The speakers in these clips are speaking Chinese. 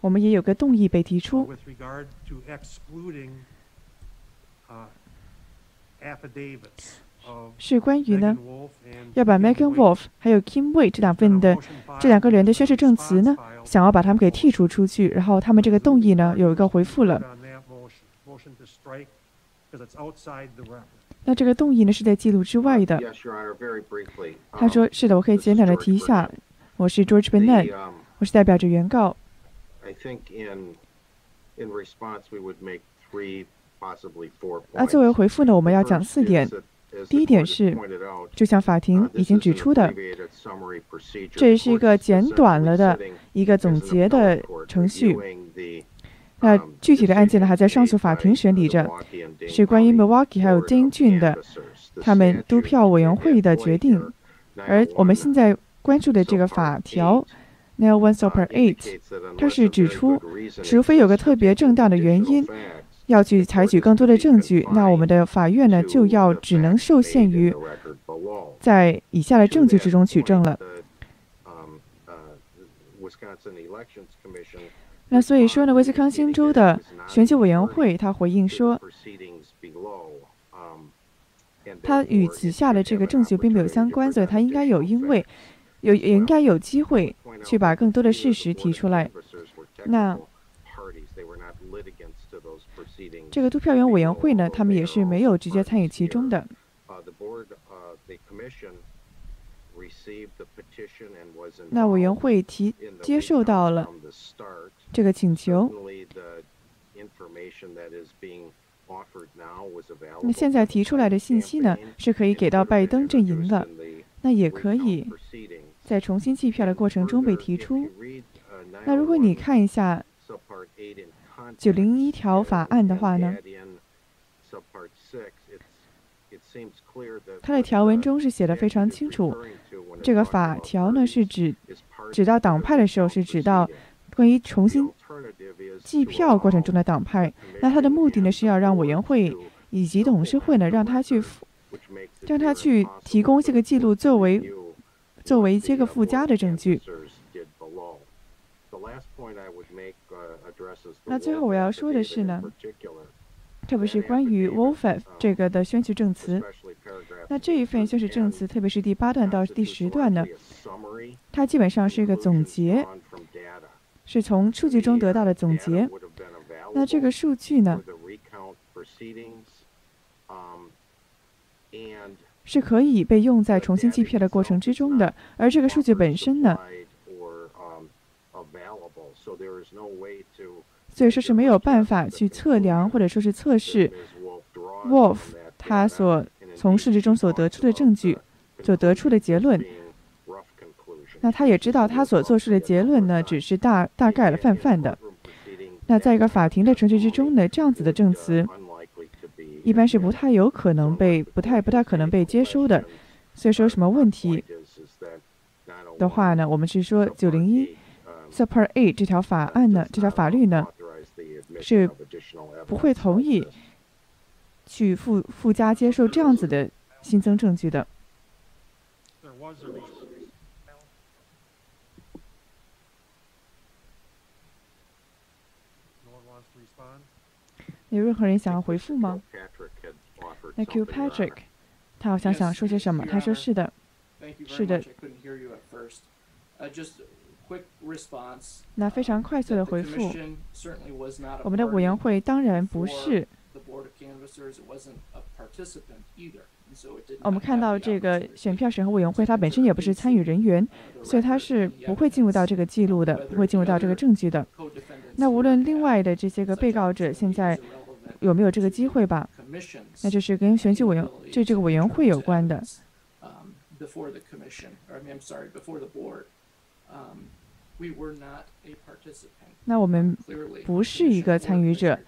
我们也有个动议被提出，是关于呢，要把 Megan Wolf 还有 Kim Wei 这两份的这两个人的宣誓证词呢，想要把他们给剔除出去。然后他们这个动议呢，有一个回复了。那这个动议呢，是在记录之外的。他说是的，我可以简短的提一下。我是 george bennet 我是代表着原告。那作为回复呢我们要讲四点第一点是就像法庭已经指出的这是一个简短了的一个总结的程序。那具体的案件呢还在上诉法庭审理着是关于 milwaukee 还有 dingjun 的他们督票委员会的决定而我们现在关注的这个法条 n e l one super Eight，它是指出，除非有个特别正当的原因，要去采取更多的证据，那我们的法院呢就要只能受限于在以下的证据之中取证了。那所以说呢，威斯康星州的选举委员会他回应说，它与旗下的这个证据并没有相关，所以它应该有因为有也应该有机会去把更多的事实提出来。那这个督票员委员会呢，他们也是没有直接参与其中的。那委员会。提接受到了这个请求。那现在提出来的。信息呢，是可以给到拜登阵营的，那也可以在重新计票的过程中被提出。那如果你看一下九零一条法案的话呢，它的条文中是写的非常清楚，这个法条呢是指指到党派的时候是指到关于重新计票过程中的党派。那它的目的呢是要让委员会以及董事会呢让他去让他去提供这个记录作为作为这个附加的证据。那最后我要说的是呢，特别是关于 Wolf 这个的宣誓证词。那这一份宣誓证词，特别是第八段到第十段呢，它基本上是一个总结，是从数据中得到的总结。那这个数据呢，是可以被用在重新计票的过程之中的，而这个数据本身呢，所以说是没有办法去测量或者说是测试 Wolf 他所从数据中所得出的证据，所得出的结论。那他也知道他所做出的结论呢，只是大大概了泛泛的。那在一个法庭的程序之中呢，这样子的证词一般是不太有可能被不太不太可能被接收的。所以说什么问题的话呢，我们是说九零一 Super A 这条法案呢，这条法律呢是不会同意去附附加接受这样子的新增证据的。有任何人想要回复吗？那 Q Patrick，他好像想说些什么。他说是的，是的。那非常快速的回复，我们的委员会当然不是。我们看到这个选票审核委员会，它本身也不是参与人员，所以它是不会进入到这个记录的，不会进入到这个证据的。那无论另外的这些个被告者现在有没有这个机会吧，那就是跟选举委员就这个委员会有关的。那我们不是一个参与者。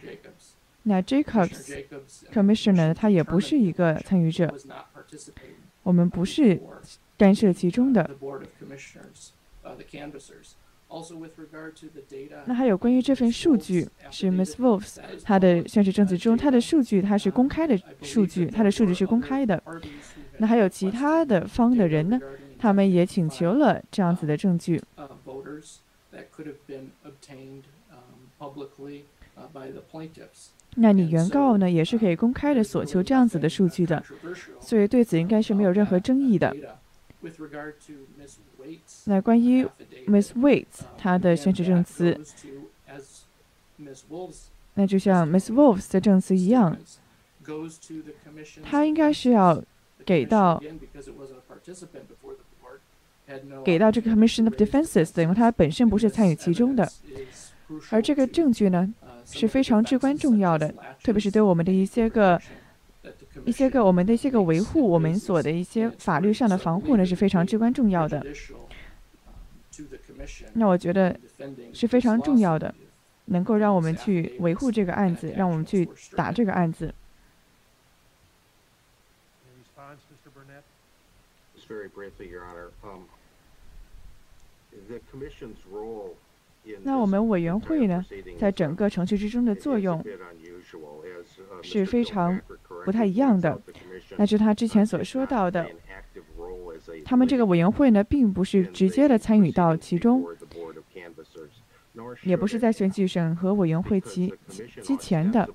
那 Jacobs Commissioner 他也不是一个参与者，我们不是干涉其中的。那还有关于这份数据，是 Miss Wolf's 他的宣誓证词中，他的数据它是公开的数据，他的数据是公开的。那还有其他的方的人呢，他们也请求了这样子的证据。那你原告呢，也是可以公开的索求这样子的数据的，所以对此应该是没有任何争议的。那关于 Miss Waits 她的宣誓证词，那就像 Miss Wolf 的证词一样，她应该是要给到给到这个 Commission of Defenses 的，因为她本身不是参与其中的，而这个证据呢。是非常至关重要的，特别是对我们的一些个、一些个我们的一些个维护，我们所的一些法律上的防护呢是非常至关重要的。那我觉得是非常重要的，能够让我们去维护这个案子，让我们去打这个案子。那我们委员会呢，在整个程序之中的作用是非常不太一样的。那是他之前所说到的，他们这个委员会呢，并不是直接的参与到其中，也不是在选举审核委员会其之前的，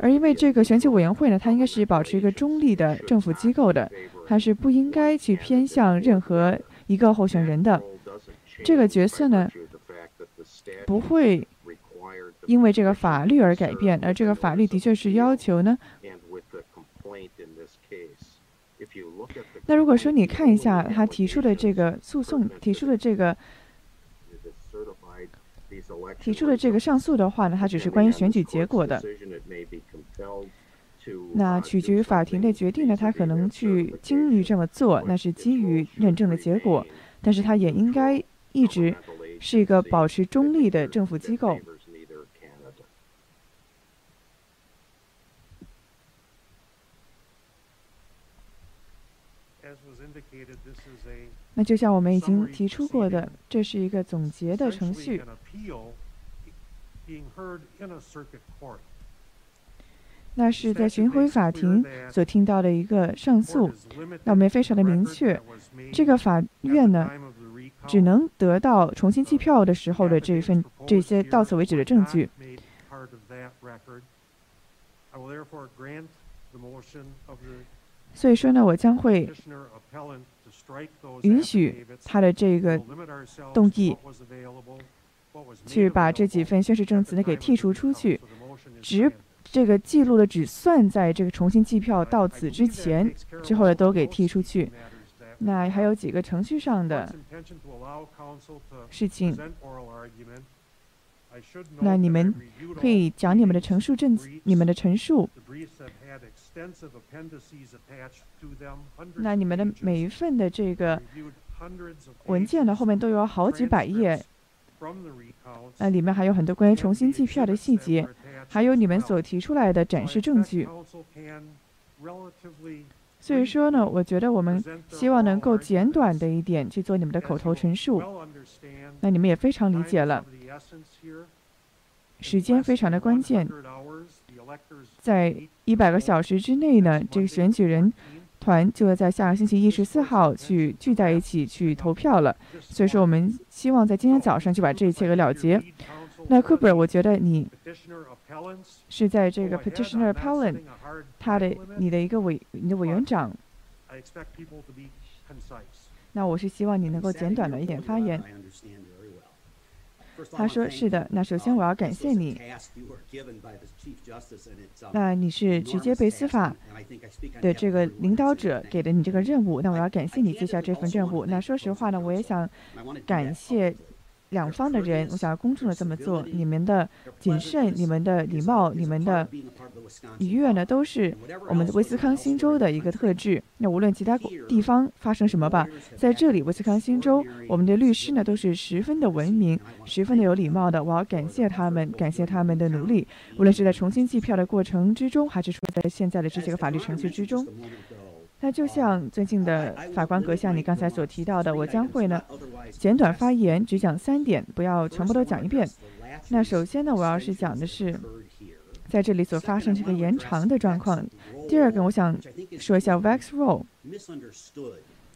而因为这个选举委员会呢，它应该是保持一个中立的政府机构的，它是不应该去偏向任何一个候选人的。这个角色呢。不会因为这个法律而改变，而这个法律的确是要求呢。那如果说你看一下他提出的这个诉讼，提出的这个提出的这个上诉的话呢，它只是关于选举结果的。那取决于法庭的决定呢，他可能去经历这么做，那是基于认证的结果，但是他也应该一直。是一个保持中立的政府机构。那就像我们已经提出过的，这是一个总结的程序。那是在巡回法庭所听到的一个上诉。那我们也非常的明确，这个法院呢。只能得到重新计票的时候的这份这些到此为止的证据。所以说呢，我将会允许他的这个动议，去把这几份宣誓证词呢给剔除出去，只这个记录的只算在这个重新计票到此之前，之后的都给剔出去。那还有几个程序上的事情，那你们可以讲你们的陈述证，你们的陈述。那你们的每一份的这个文件呢，后面都有好几百页，那里面还有很多关于重新计票的细节，还有你们所提出来的展示证据。所以说呢，我觉得我们希望能够简短的一点去做你们的口头陈述，那你们也非常理解了。时间非常的关键，在一百个小时之内呢，这个选举人团就会在下个星期一十四号去聚在一起去投票了。所以说，我们希望在今天早上就把这一切给了结。那 Cooper，我觉得你是在这个 Petitioner Appellant，他的你的一个委你的委员长。那我是希望你能够简短的一点发言。他说是的。那首先我要感谢你。那你是直接被司法的这个领导者给的你这个任务。那我要感谢你接下这份任务。那说实话呢，我也想感谢。两方的人，我想要公正的这么做，你们的谨慎、你们的礼貌、你们的愉悦呢，都是我们威斯康星州的一个特质。那无论其他地方发生什么吧，在这里威斯康星州，我们的律师呢都是十分的文明、十分的有礼貌的。我要感谢他们，感谢他们的努力，无论是在重新计票的过程之中，还是说在现在的这些个法律程序之中。那就像尊敬的法官阁下，你刚才所提到的，我将会呢简短发言，只讲三点，不要全部都讲一遍。那首先呢，我要是讲的是在这里所发生这个延长的状况。第二个，我想说一下 Vax Roll，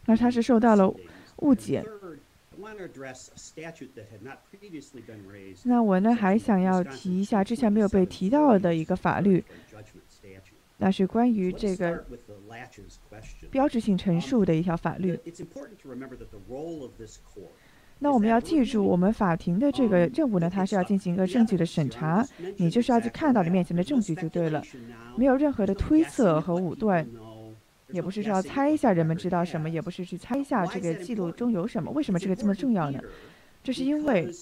那他是受到了误解。那我呢还想要提一下之前没有被提到的一个法律，那是关于这个标志性陈述的一条法律。那我们要记住，我们法庭的这个任务呢，它是要进行一个证据的审查，你就是要去看到你面前的证据就对了，没有任何的推测和武断，也不是说要猜一下人们知道什么，也不是去猜一下这个记录中有什么。为什么这个这么重要呢？这是因为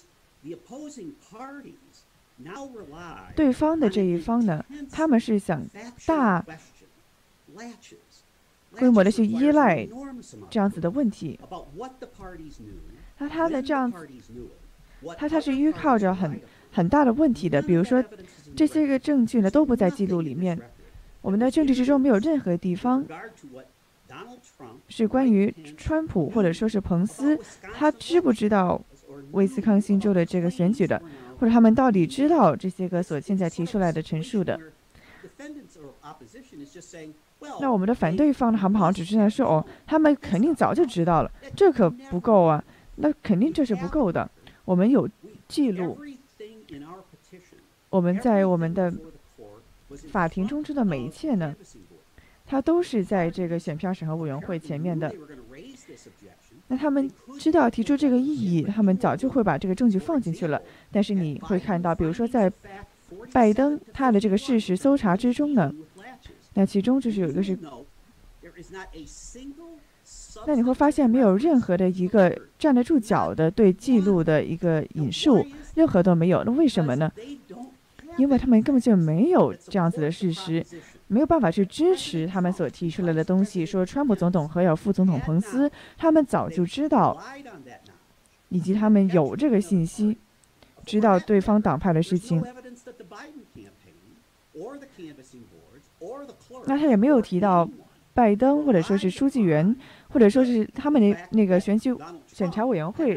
对方的这一方呢，他们是想大规模的去依赖这样子的问题。那他的这样，他他是依靠着很很大的问题的，比如说这些个证据呢都不在记录里面，我们的证据之中没有任何地方是关于川普或者说是彭斯，他知不知道威斯康星州的这个选举的，或者他们到底知道这些个所现在提出来的陈述的。那我们的反对方呢，好不好？只是在说哦，他们肯定早就知道了，这可不够啊。那肯定这是不够的。我们有记录，我们在我们的法庭中知道每一切呢，它都是在这个选票审核委员会前面的。那他们知道提出这个异议，他们早就会把这个证据放进去了。但是你会看到，比如说在拜登他的这个事实搜查之中呢，那其中就是有一个是。那你会发现没有任何的一个站得住脚的对记录的一个引述，任何都没有。那为什么呢？因为他们根本就没有这样子的事实，没有办法去支持他们所提出来的东西。说川普总统和有副总统彭斯，他们早就知道，以及他们有这个信息，知道对方党派的事情。那他也没有提到拜登或者说是书记员。或者说是他们的那个选举审查委员会，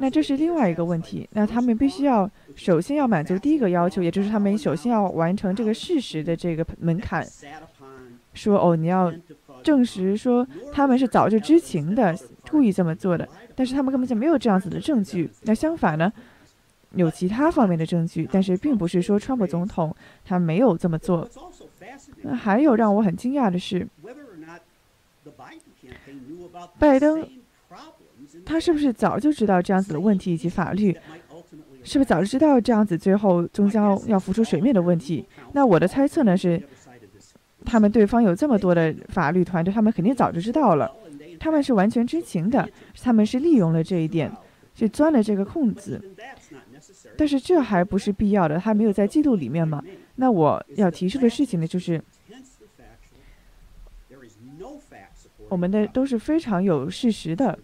那这是另外一个问题。那他们必须要首先要满足第一个要求，也就是他们首先要完成这个事实的这个门槛。说哦，你要证实说他们是早就知情的，故意这么做的，但是他们根本就没有这样子的证据。那相反呢，有其他方面的证据，但是并不是说川普总统他没有这么做。那还有让我很惊讶的是。拜登，他是不是早就知道这样子的问题以及法律？是不是早就知道这样子最后终将要浮出水面的问题？那我的猜测呢是，他们对方有这么多的法律团队，他们肯定早就知道了，他们是完全知情的，他们是利用了这一点，去钻了这个空子。但是这还不是必要的，他没有在记录里面嘛？那我要提出的事情呢就是。我们的都是非常有事实的，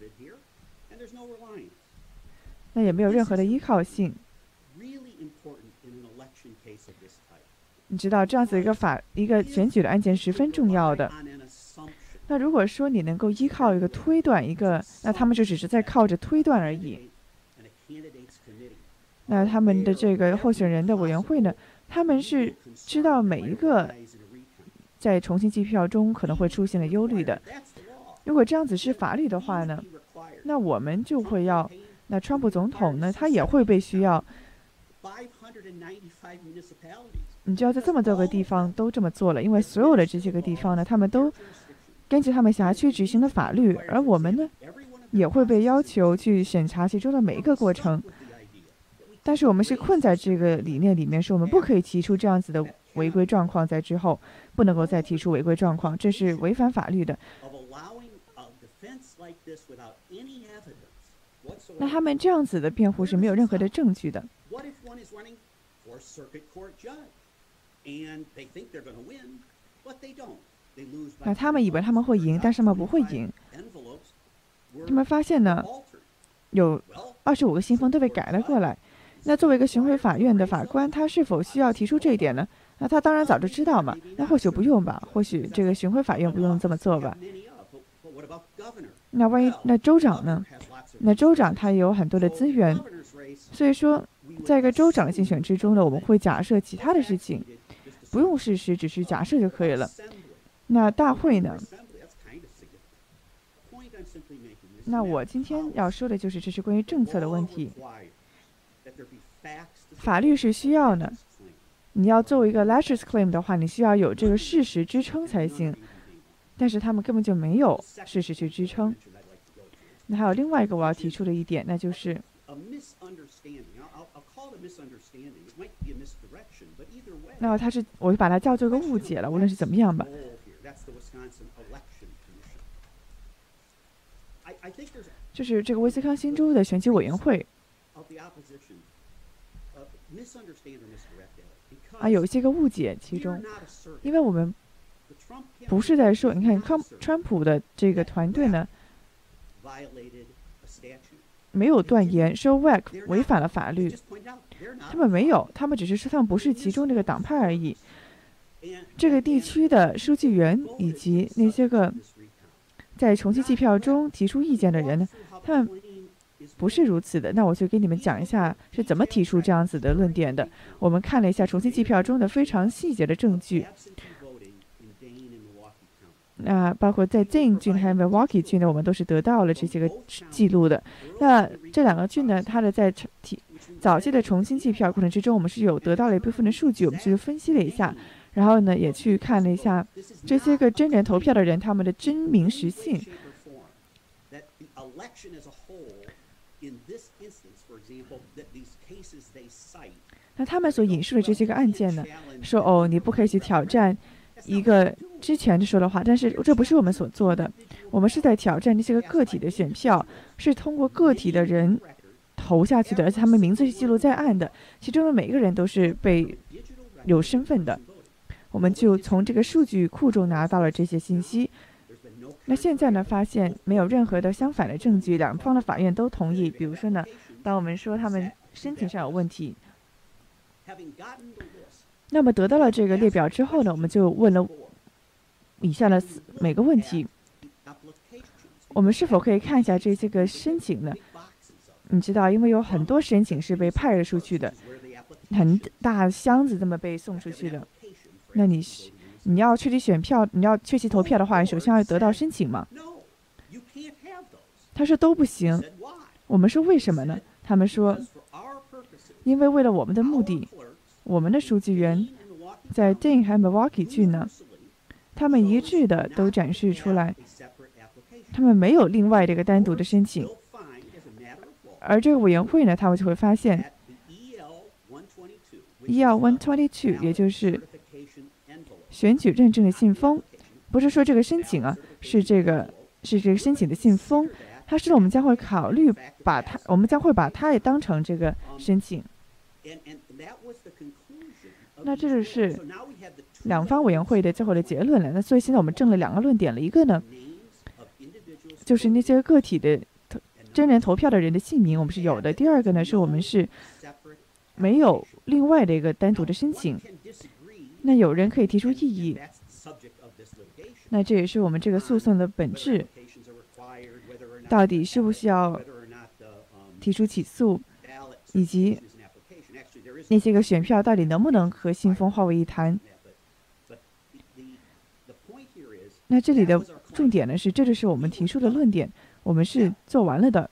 那也没有任何的依靠性。你知道这样子一个法一个选举的案件十分重要的。那如果说你能够依靠一个推断，一个那他们就只是在靠着推断而已。那他们的这个候选人的委员会呢，他们是知道每一个在重新计票中可能会出现的忧虑的。如果这样子是法律的话呢，那我们就会要，那川普总统呢，他也会被需要，你就要在这么多个地方都这么做了，因为所有的这些个地方呢，他们都根据他们辖区执行的法律，而我们呢，也会被要求去审查其中的每一个过程。但是我们是困在这个理念里面，是我们不可以提出这样子的违规状况，在之后不能够再提出违规状况，这是违反法律的。那他们这样子的辩护是没有任何的证据的。那他们以为他们会赢，但是他们不会赢。他们发现呢，有二十五个信封都被改了过来。那作为一个巡回法院的法官，他是否需要提出这一点呢？那他当然早就知道嘛。那或许不用吧，或许这个巡回法院不用这么做吧。那万一那州长呢？那州长他也有很多的资源，所以说，在一个州长竞选之中呢，我们会假设其他的事情，不用事实，只是假设就可以了。那大会呢？那我今天要说的就是这是关于政策的问题。法律是需要的，你要作为一个 laches claim 的话，你需要有这个事实支撑才行。但是他们根本就没有事实去支撑。那还有另外一个我要提出的一点，那就是，那么它是，我就把它叫做个误解了，无论是怎么样吧。就是这个威斯康星州的选举委员会。啊，有一些个误解其中，因为我们不是在说，你看川川普的这个团队呢，没有断言说 WAC 违反了法律，他们没有，他们只是说他们不是其中这个党派而已。这个地区的书记员以及那些个在重新计票中提出意见的人呢，他们不是如此的。那我就给你们讲一下是怎么提出这样子的论点的。我们看了一下重新计票中的非常细节的证据。那包括在 Dane 郡还有 Milwaukee 郡呢，我们都是得到了这些个记录的。那这两个郡呢，它的在提早期的重新计票过程之中，我们是有得到了一部分的数据，我们去分析了一下，然后呢，也去看了一下这些个真人投票的人他们的真名实姓。那他们所引述的这些个案件呢，说哦，你不可以去挑战一个之前说的话，但是这不是我们所做的，我们是在挑战这些个个体的选票，是通过个体的人投下去的，而且他们名字是记录在案的，其中的每一个人都是被有身份的，我们就从这个数据库中拿到了这些信息。那现在呢，发现没有任何的相反的证据，两方的法院都同意。比如说呢，当我们说他们申请上有问题。那么得到了这个列表之后呢，我们就问了以下的每个问题：我们是否可以看一下这些个申请呢？你知道，因为有很多申请是被派出去的，很大箱子这么被送出去的。那你是你要确定选票，你要确定投票的话，首先要得到申请嘛？他说都不行。我们说为什么呢？他们说，因为为了我们的目的。我们的书记员在 Dane 和 Milwaukee 去呢，他们一致的都展示出来，他们没有另外这个单独的申请。而这个委员会呢，他们就会发现，EL one twenty two，也就是选举认证的信封，不是说这个申请啊，是这个是这个申请的信封，他说我们将会考虑把它，我们将会把它也当成这个申请。那这就是两方委员会的最后的结论了。那所以现在我们证了两个论点了，一个呢，就是那些个体的真人投票的人的姓名我们是有的；第二个呢，是我们是没有另外的一个单独的申请。那有人可以提出异议，那这也是我们这个诉讼的本质，到底需不需要提出起诉，以及。那些个选票到底能不能和信封化为一谈？那这里的重点呢是，这就是我们提出的论点，我们是做完了的。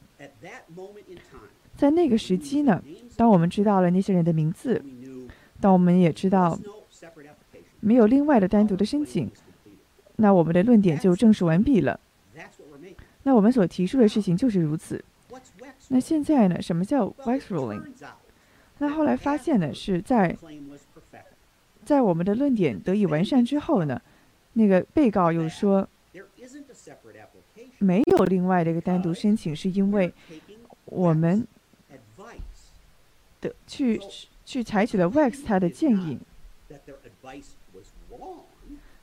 在那个时机呢，当我们知道了那些人的名字，当我们也知道没有另外的单独的申请，那我们的论点就证实完毕了。那我们所提出的事情就是如此。那现在呢，什么叫 wax rolling？那后来发现呢，是在在我们的论点得以完善之后呢，那个被告又说没有另外的一个单独申请，是因为我们的去去采取了 Wax 他的建议。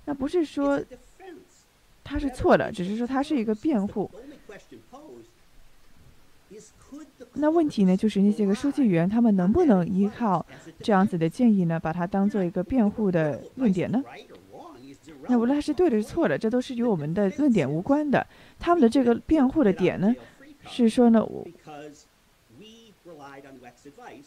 那不是说他是错的，只是说他是一个辩护。那问题呢，就是那些个书记员，他们能不能依靠这样子的建议呢，把它当做一个辩护的论点呢？那无论他是对的是错的，这都是与我们的论点无关的。他们的这个辩护的点呢，是说呢，我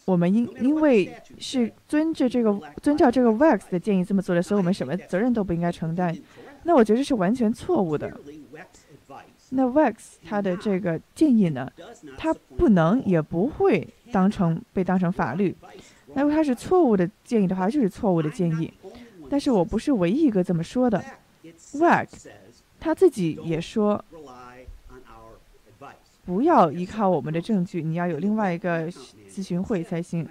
我们因因为是遵着这个遵照这个 Wax 的建议这么做的，所以我们什么责任都不应该承担。那我觉得是完全错误的。那 Wax 它的这个建议呢，它不能也不会当成被当成法律。那如果它是错误的建议的话，就是错误的建议。但是我不是唯一一个这么说的，Wax 他自己也说，不要依靠我们的证据，你要有另外一个咨询会才行。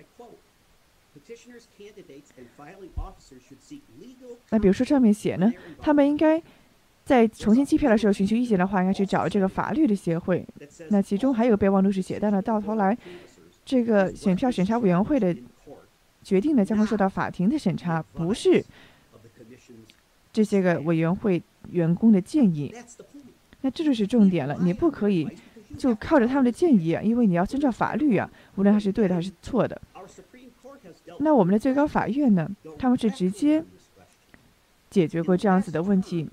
那比如说上面写呢，他们应该在重新计票的时候寻求意见的话，应该去找这个法律的协会。那其中还有备忘录是写，但呢，到头来这个选票审查委员会的决定呢，将会受到法庭的审查，不是这些个委员会员工的建议。那这就是重点了，你不可以就靠着他们的建议啊，因为你要遵照法律啊，无论他是对的还是错的。那我们的最高法院呢？他们是直接解决过这样子的问题。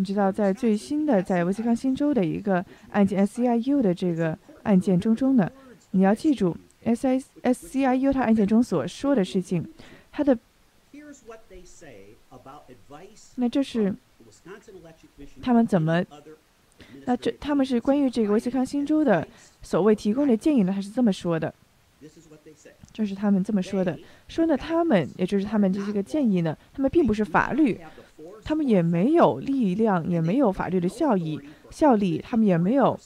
你知道，在最新的在威斯康星州的一个案件 SCIU 的这个案件中中呢，你要记住 SI SCIU 它案件中所说的事情，它的那这是他们怎么？那这他们是关于这个威斯康星州的所谓提供的建议呢？他是这么说的。这是他们这么说的，说呢，他们也就是他们这些个建议呢，他们并不是法律，他们也没有力量，也没有法律的效益效力，他们也没有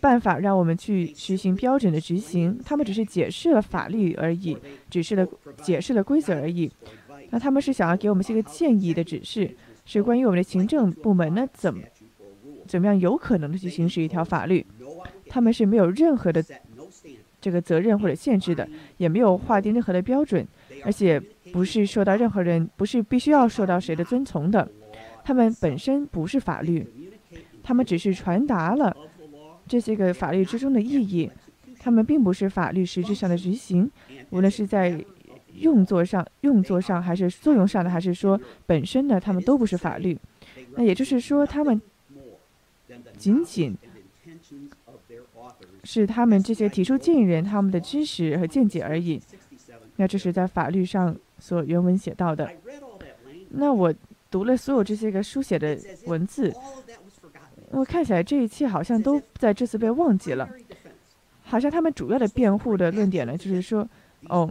办法让我们去实行标准的执行，他们只是解释了法律而已，只是了解释了规则而已。那他们是想要给我们一些个建议的指示，是关于我们的行政部门呢怎么怎么样有可能的去行使一条法律，他们是没有任何的。这个责任或者限制的，也没有划定任何的标准，而且不是受到任何人，不是必须要受到谁的遵从的。他们本身不是法律，他们只是传达了这些个法律之中的意义。他们并不是法律实质上的执行，无论是在用作上、用作上，还是作用上的，还是说本身的，他们都不是法律。那也就是说，他们仅仅。是他们这些提出建议人他们的知识和见解而已。那这是在法律上所原文写到的。那我读了所有这些个书写的文字，我看起来这一切好像都在这次被忘记了。好像他们主要的辩护的论点呢，就是说，哦，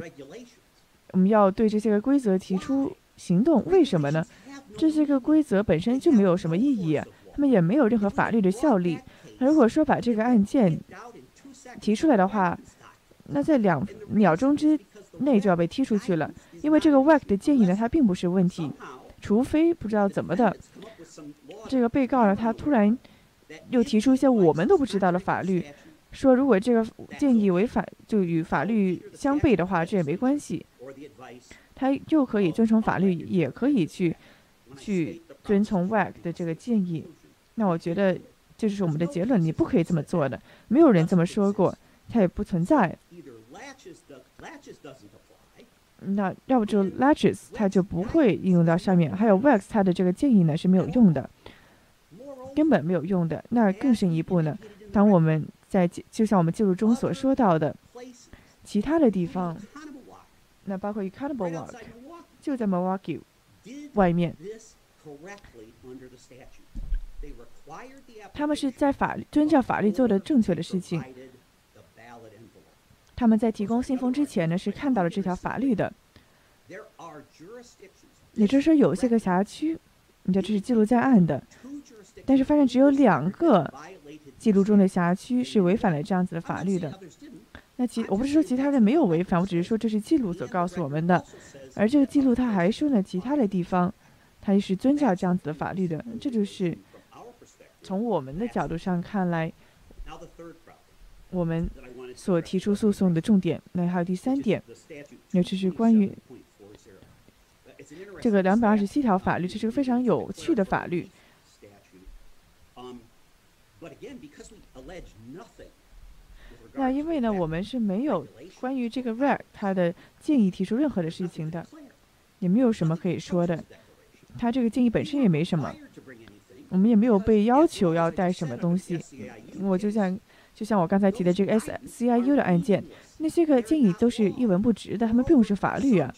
我们要对这些个规则提出行动。为什么呢？这些个规则本身就没有什么意义，他们也没有任何法律的效力。如果说把这个案件，提出来的话，那在两秒钟之内就要被踢出去了，因为这个 WAC 的建议呢，它并不是问题，除非不知道怎么的，这个被告呢，他突然又提出一些我们都不知道的法律，说如果这个建议违反就与法律相悖的话，这也没关系，他又可以遵从法律，也可以去去遵从 WAC 的这个建议，那我觉得。这就是我们的结论，你不可以这么做的，没有人这么说过，它也不存在。那要不就 latches 它就不会应用到上面，还有 wax 它的这个建议呢是没有用的，根本没有用的。那更深一步呢，当我们在就像我们记录中所说到的，其他的地方，那包括 accountable walk 就在 Milwaukee 外面。他们是在法律遵照法律做的正确的事情。他们在提供信封之前呢，是看到了这条法律的。也就是说，有些个辖区，你这这是记录在案的，但是发现只有两个记录中的辖区是违反了这样子的法律的。那其我不是说其他的没有违反，我只是说这是记录所告诉我们的。而这个记录他还说呢，其他的地方，他也是遵照这样子的法律的。这就是。从我们的角度上看来，我们所提出诉讼的重点，那还有第三点，尤其是关于这个两百二十七条法律，这是个非常有趣的法律。那因为呢，我们是没有关于这个 r a r 他的建议提出任何的事情的，也没有什么可以说的，他这个建议本身也没什么。我们也没有被要求要带什么东西，我就像就像我刚才提的这个 SCIU 的案件，那些个建议都是一文不值的，他们并不是法律啊。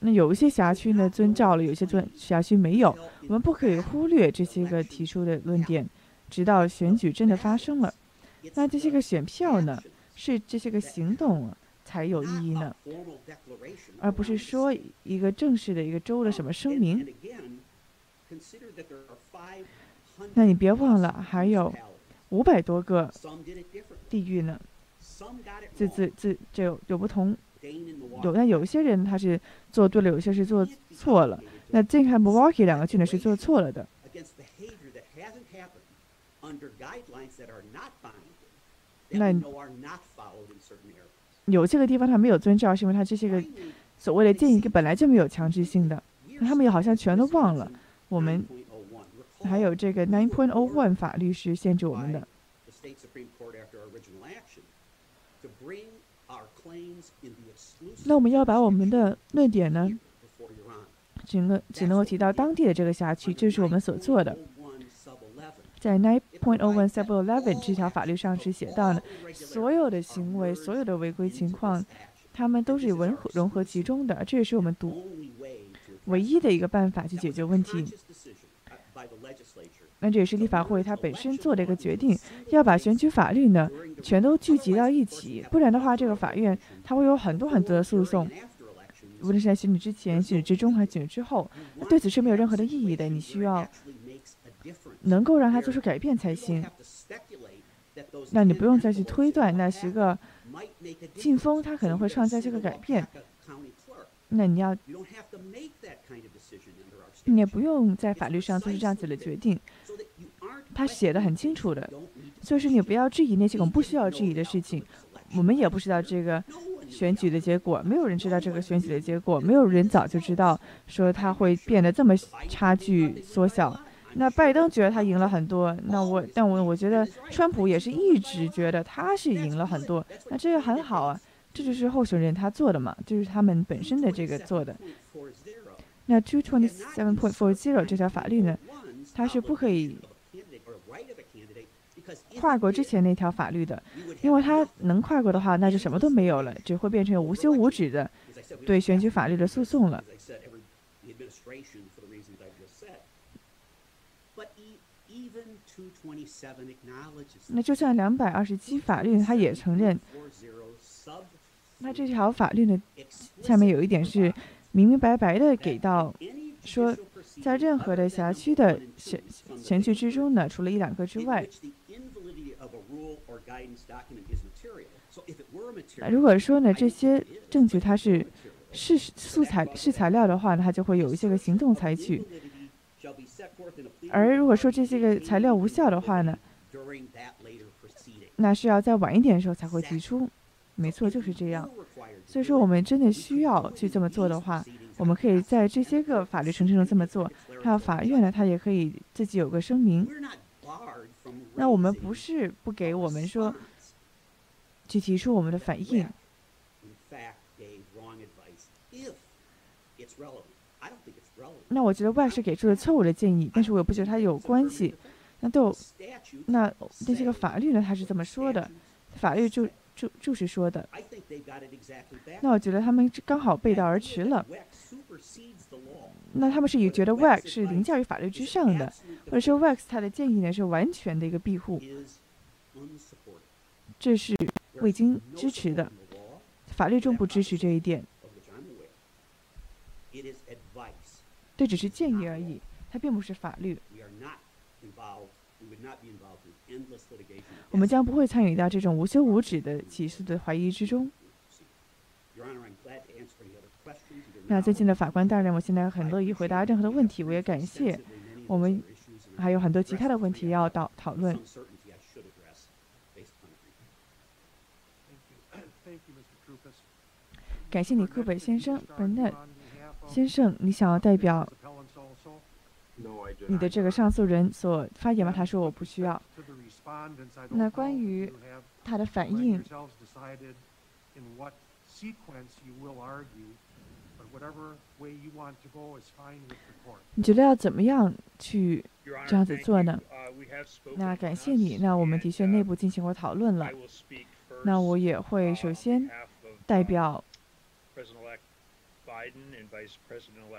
那有一些辖区呢遵照了，有些遵辖区没有。我们不可以忽略这些个提出的论点，直到选举真的发生了。那这些个选票呢，是这些个行动才有意义呢，而不是说一个正式的一个州的什么声明。那你别忘了，还有五百多个地域呢，这、这、这就有不同。有那有一些人他是做对了，有些是做错了。那这看 Milwaukee 两个郡呢是做错了的。那有这个地方他没有遵照，是因为他这些个所谓的建议本来就没有强制性的。那他们也好像全都忘了。我们还有这个 Nine Point O One 法律是限制我们的。那我们要把我们的论点呢，只能只能够提到当地的这个辖区，这是我们所做的。在 Nine Point O One Sub Eleven 这条法律上是写到的，所有的行为、所有的违规情况，他们都是融合融合其中的。这也是我们独唯一的一个办法去解决问题。那这也是立法会它本身做的一个决定，要把选举法律呢全都聚集到一起，不然的话，这个法院它会有很多很多的诉讼，无论是在选举之前、选举之中还是选举之后，对此是没有任何的意义的。你需要能够让它做出改变才行。那你不用再去推断那十个禁风它可能会创造这个改变，那你要，你也不用在法律上做出这样子的决定。他写的很清楚的，所以说你不要质疑那些我们不需要质疑的事情。我们也不知道这个选举的结果，没有人知道这个选举的结果，没有人早就知道说他会变得这么差距缩小。那拜登觉得他赢了很多，那我但我我觉得川普也是一直觉得他是赢了很多。那这个很好啊，这就是候选人他做的嘛，就是他们本身的这个做的。那 Two Twenty Seven Point Four Zero 这条法律呢，它是不可以。跨过之前那条法律的，因为它能跨过的话，那就什么都没有了，只会变成无休无止的对选举法律的诉讼了。那就算两百二十七法律，它也承认。那这条法律呢，下面有一点是明明白白的给到说。在任何的辖区的选选举之中呢，除了一两个之外，如果说呢这些证据它是是素材是材料的话，呢，它就会有一些个行动采取。而如果说这些个材料无效的话呢，那是要在晚一点的时候才会提出。没错，就是这样。所以说，我们真的需要去这么做的话。我们可以在这些个法律程序中这么做，还有法院呢，他也可以自己有个声明。那我们不是不给我们说去提出我们的反应。那我觉得万是给出了错误的建议，但是我也不觉得它有关系。那都那那些个法律呢，他是这么说的，法律就就就是说的。那我觉得他们刚好背道而驰了。那他们是也觉得 Wax 是凌驾于法律之上的，或者说 Wax 他的建议呢是完全的一个庇护，这是未经支持的，法律中不支持这一点，这只是建议而已，它并不是法律。我们将不会参与到这种无休无止的起诉的怀疑之中。那最近的法官大人，我现在很乐意回答任何的问题。我也感谢我们还有很多其他的问题要讨讨论。感谢你，库本先生，Bernard 先生，你想要代表你的这个上诉人所发言吗？他说我不需要。那关于他的反应。你觉得要怎么样去这样子做呢？那感谢你。那我们的确内部进行过讨论了。那我也会首先代表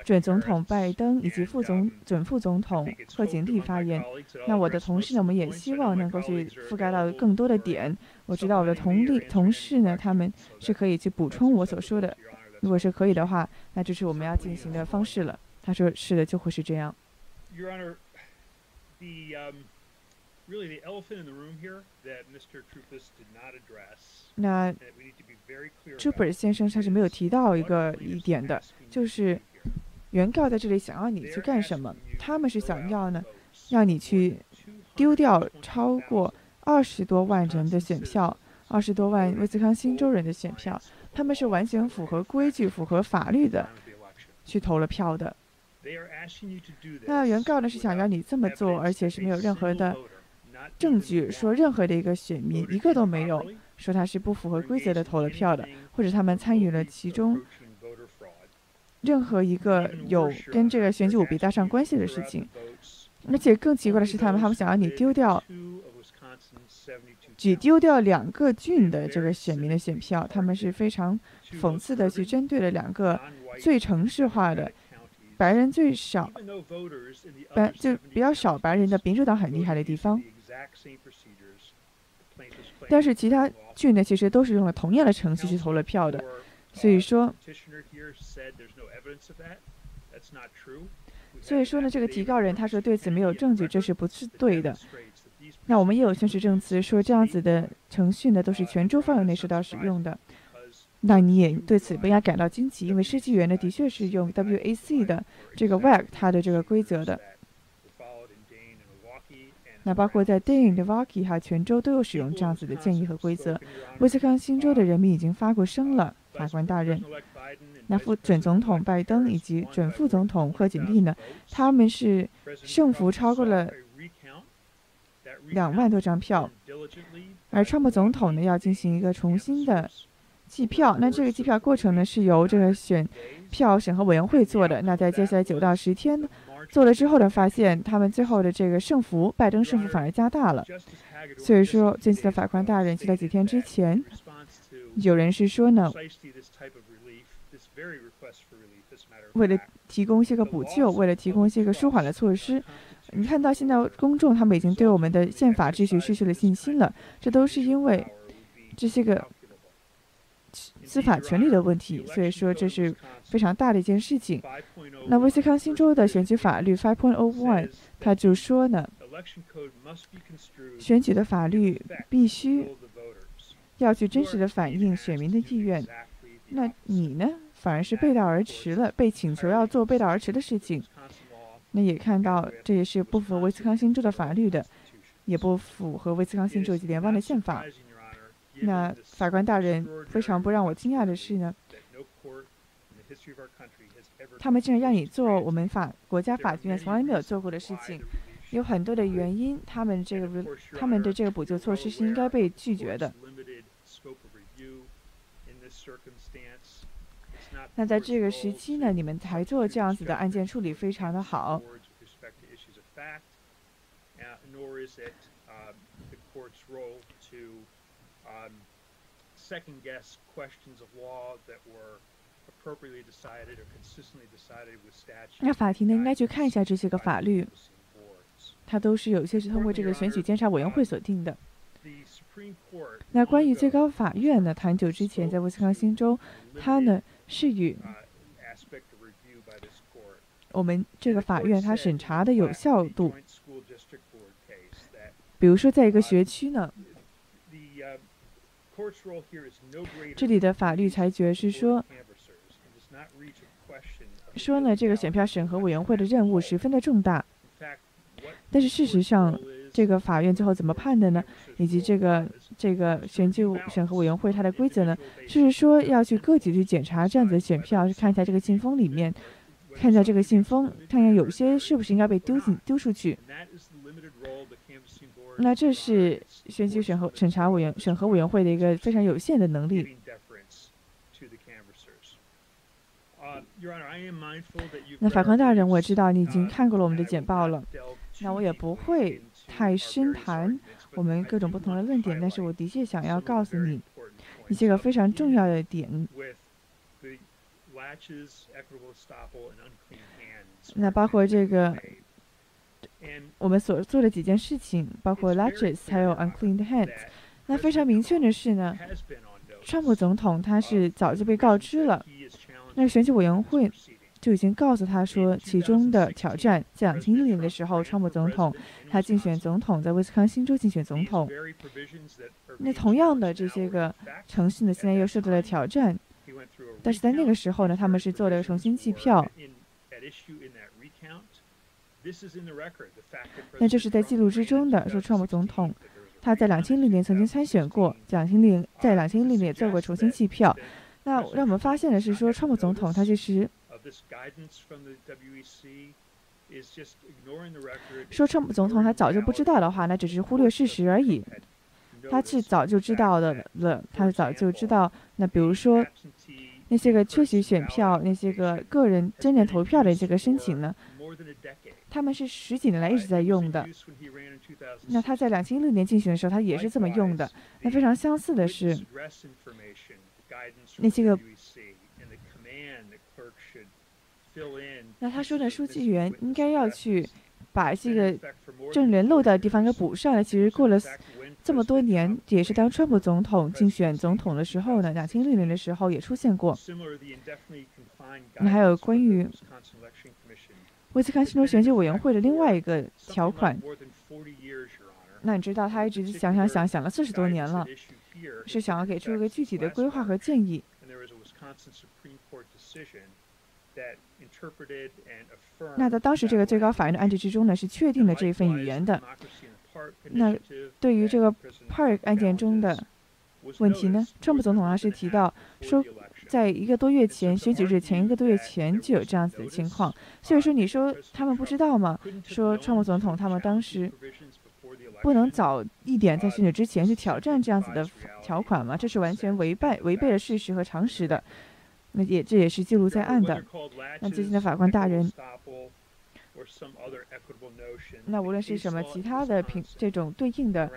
准总统拜登以及副总准副总统贺锦丽发言。那我的同事呢，我们也希望能够去覆盖到更多的点。我知道我的同力同事呢，他们是可以去补充我所说的。如果是可以的话，那就是我们要进行的方式了。他说是的，就会是这样。那 Trooper 先生他是没有提到一个一点的，就是原告在这里想要你去干什么？他们是想要呢，让你去丢掉超过二十多万人的选票，二十多万威斯康星州人的选票，他们是完全符合规矩、符合法律的去投了票的。那原告呢是想要你这么做，而且是没有任何的。证据说，任何的一个选民一个都没有说他是不符合规则的投了票的，或者他们参与了其中任何一个有跟这个选举舞弊搭上关系的事情。而且更奇怪的是，他们他们想要你丢掉，只丢掉两个郡的这个选民的选票，他们是非常讽刺的去针对了两个最城市化的。白人最少，白就比较少白人的民主党很厉害的地方，但是其他郡呢，其实都是用了同样的程序去投了票的，所以说，所以说呢，这个提告人他说对此没有证据，这是不是对的？那我们也有宣誓证词说这样子的程序呢，都是全州范围内受到使用的。那你也对此不应该感到惊奇，因为设计员呢的确是用 WAC 的这个 WAG 它的这个规则的。那包括在 Dane、v a k i 还全州都有使用这样子的建议和规则。威斯康星州的人民已经发过声了，法官大人。那副准总统拜登以及准副总统贺锦丽呢，他们是胜负超过了两万多张票，而川普总统呢要进行一个重新的。计票，那这个计票过程呢是由这个选票审核委员会做的。那在接下来九到十天做了之后呢，发现他们最后的这个胜负，拜登胜负反而加大了。所以说，近期的法官大人就在几天之前，有人是说呢，为了提供一些个补救，为了提供一些个舒缓的措施，你看到现在公众他们已经对我们的宪法秩序失去了信心了，这都是因为这些个。司法权利的问题，所以说这是非常大的一件事情。那威斯康星州的选举法律 Five Point O One，他就说呢，选举的法律必须要去真实的反映选民的意愿。那你呢，反而是背道而驰了，被请求要做背道而驰的事情。那也看到这也是不符合威斯康星州的法律的，也不符合威斯康星州及联邦的宪法。那法官大人非常不让我惊讶的是呢，他们竟然让你做我们法国家法院从来没有做过的事情，有很多的原因，他们这个他们的这个补救措施是应该被拒绝的。那在这个时期呢，你们才做这样子的案件处理非常的好。那法庭呢，应该去看一下这些个法律，它都是有些是通过这个选举监察委员会所定的。那关于最高法院呢，很久之前在威斯康星州，它呢是与我们这个法院它审查的有效度，比如说在一个学区呢。这里的法律裁决是说，说呢，这个选票审核委员会的任务十分的重大。但是事实上，这个法院最后怎么判的呢？以及这个这个选举审核委员会它的规则呢？就是说要去个体去检查这样子的选票，看一下这个信封里面，看一下这个信封，看看有些是不是应该被丢进丢出去。那这是选举审核审查委员审核委员会的一个非常有限的能力。那法官大人，我知道你已经看过了我们的简报了，那我也不会太深谈我们各种不同的论点，但是我的确想要告诉你一些个非常重要的点。那包括这个我们所做的几件事情，包括 latches 还有 unclean hands。那非常明确的是呢，川普总统他是早就被告知了，那选举委员会就已经告诉他说，其中的挑战在两千一年的时候，川普总统他竞选总统，在威斯康星州竞选总统。那同样的这些个程序呢，现在又受到了挑战，但是在那个时候呢，他们是做了重新计票。那这是在记录之中的，说川普总统他在两千零年曾经参选过，两千零在两千零年做过重新计票。那让我们发现的是说，川普总统他其实说川普总统他早就不知道的话，那只是忽略事实而已。他是早就知道的了，他早就知道。那比如说那些个缺席选票、那些个个人真正投票的这个申请呢？他们是十几年来一直在用的。那他在两千一六年竞选的时候，他也是这么用的。那非常相似的是，那些个，那他说的书记员应该要去把这个证人漏掉的地方给补上来。其实过了这么多年，也是当川普总统竞选总统的时候呢，两千一六年的时候也出现过。那还有关于。威斯康星州选举委员会的另外一个条款，那你知道他一直想想想想了四十多年了，是想要给出一个具体的规划和建议。那在当时这个最高法院的案例之中呢，是确定了这一份语言的。那对于这个 Park 案件中的问题呢，川普总统啊是提到说。在一个多月前，选举日前一个多月前就有这样子的情况，所以说你说他们不知道吗？说川普总统他们当时不能早一点在选举之前去挑战这样子的条款吗？这是完全违背违背了事实和常识的。那也这也是记录在案的。那最近的法官大人，那无论是什么其他的平这种对应的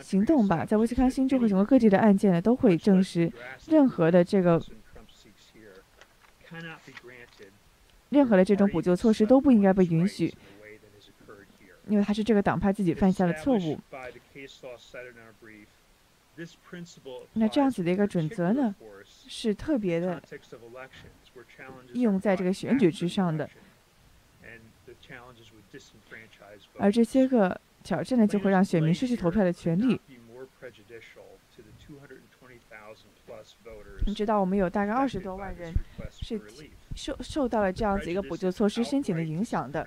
行动吧，在威斯康星州和全国各地的案件呢，都会证实任何的这个。任何的这种补救措施都不应该被允许，因为他是这个党派自己犯下的错误。那这样子的一个准则呢，是特别的应用在这个选举之上的，而这些个挑战呢，就会让选民失去投票的权利。你知道，我们有大概二十多万人是受受到了这样子一个补救措施申请的影响的。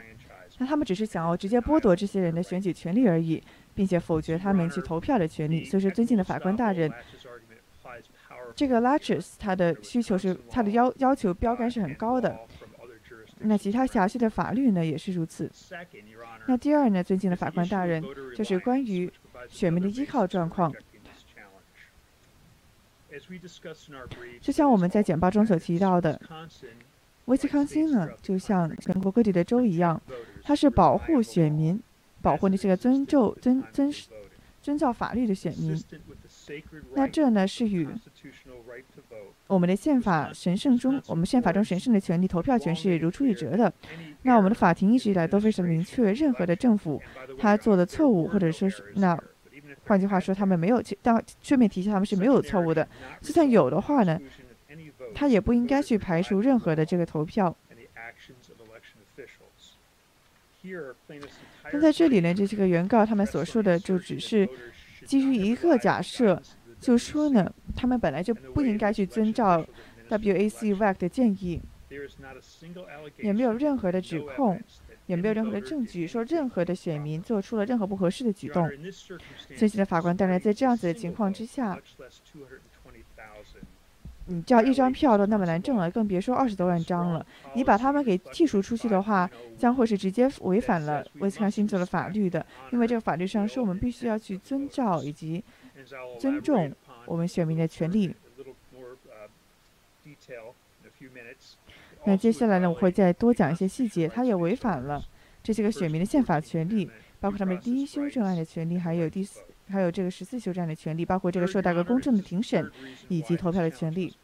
那他们只是想要直接剥夺这些人的选举权利而已，并且否决他们去投票的权利。所以说，尊敬的法官大人，这个 latches 它的需求是他的要要求标杆是很高的。那其他辖区的法律呢也是如此。那第二呢，尊敬的法官大人，就是关于选民的依靠状况。就像我们在简报中所提到的，威斯康星呢，就像全国各地的州一样，它是保护选民，保护那些个遵照、遵遵遵照法律的选民。那这呢，是与我们的宪法神圣中，我们宪法中神圣的权利——投票权是如出一辙的。那我们的法庭一直以来都非常明确，任何的政府他做的错误，或者说是那。换句话说，他们没有，当顺便提醒他们是没有错误的。就算有的话呢，他也不应该去排除任何的这个投票。那在这里呢，这些个原告他们所说的就只是基于一个假设，就说呢，他们本来就不应该去遵照 WAC-WAC 的建议，也没有任何的指控。也没有任何的证据说任何的选民做出了任何不合适的举动。最近的法官当然在这样子的情况之下，你叫一张票都那么难挣了，更别说二十多万张了。你把他们给剔除出去的话，将会是直接违反了威斯康星州的法律的，因为这个法律上是我们必须要去遵照以及尊重我们选民的权利。那接下来呢，我会再多讲一些细节。他也违反了这些个选民的宪法权利，包括他们第一修正案的权利，还有第四，还有这个十四修正案的权利，包括这个受到个公正的庭审以及投票的权利。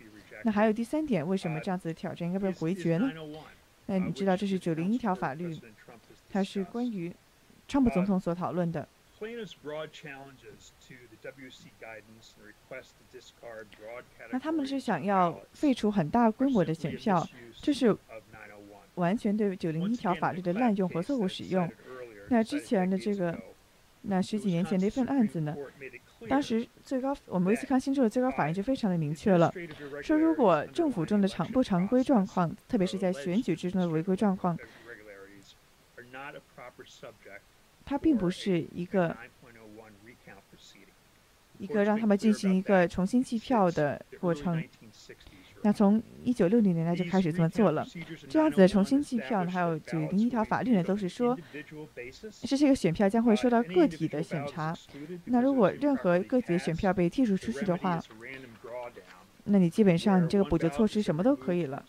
那还有第三点，为什么这样子的挑战应该被回绝呢？那你知道这是九零一条法律，它是关于川普总统所讨论的。那他们是想要废除很大规模的选票，这是完全对九零一条法律的滥用和错误使用。那之前的这个，那十几年前的一份案子呢？当时最高我们威斯康星州的最高法院就非常的明确了，说如果政府中的常不常规状况，特别是在选举之中的违规状况，它并不是一个。一个让他们进行一个重新计票的过程。那从一九六零年代就开始这么做了。这样子的重新计票呢，还有九零一条法律呢，都是说，是这个选票将会受到个体的审查。那如果任何个体的选票被剔除出去的话，那你基本上你这个补救措施什么都可以了。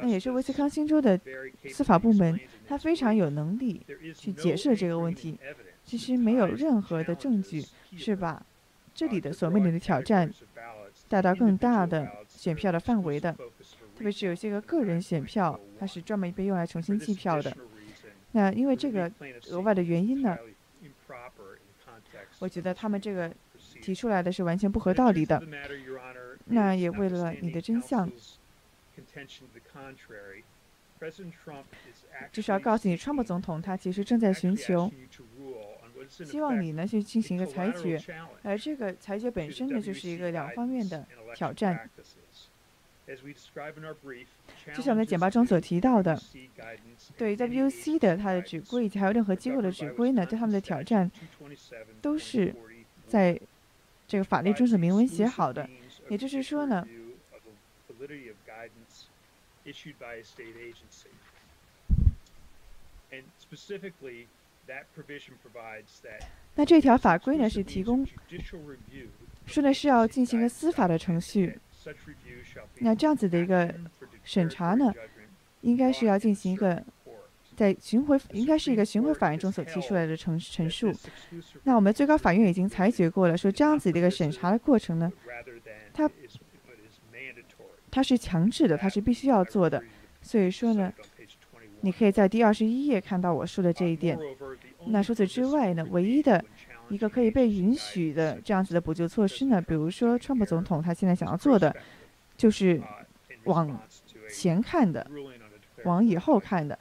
那也是威斯康星州的司法部门，他非常有能力去解释这个问题。其实没有任何的证据是把这里的所面临的挑战带到更大的选票的范围的，特别是有些个个人选票，它是专门被用来重新计票的。那因为这个额外的原因呢，我觉得他们这个提出来的是完全不合道理的。那也为了你的真相，就是要告诉你，川普总统他其实正在寻求，希望你呢去进行一个裁决，而这个裁决本身呢就是一个两方面的挑战。就像我们在简报中所提到的，对 WC 的他的指挥以及还有任何机构的指挥呢，对他们的挑战，都是在这个法律中所明文写好的。也就是说呢，那这条法规呢是提供，说呢是要进行一个司法的程序，那这样子的一个审查呢，应该是要进行一个。在巡回应该是一个巡回法院中所提出来的陈陈述，那我们最高法院已经裁决过了，说这样子的一个审查的过程呢，它它是强制的，它是必须要做的，所以说呢，你可以在第二十一页看到我说的这一点。那除此之外呢，唯一的一个可以被允许的这样子的补救措施呢，比如说川普总统他现在想要做的，就是往前看的。往以后看的，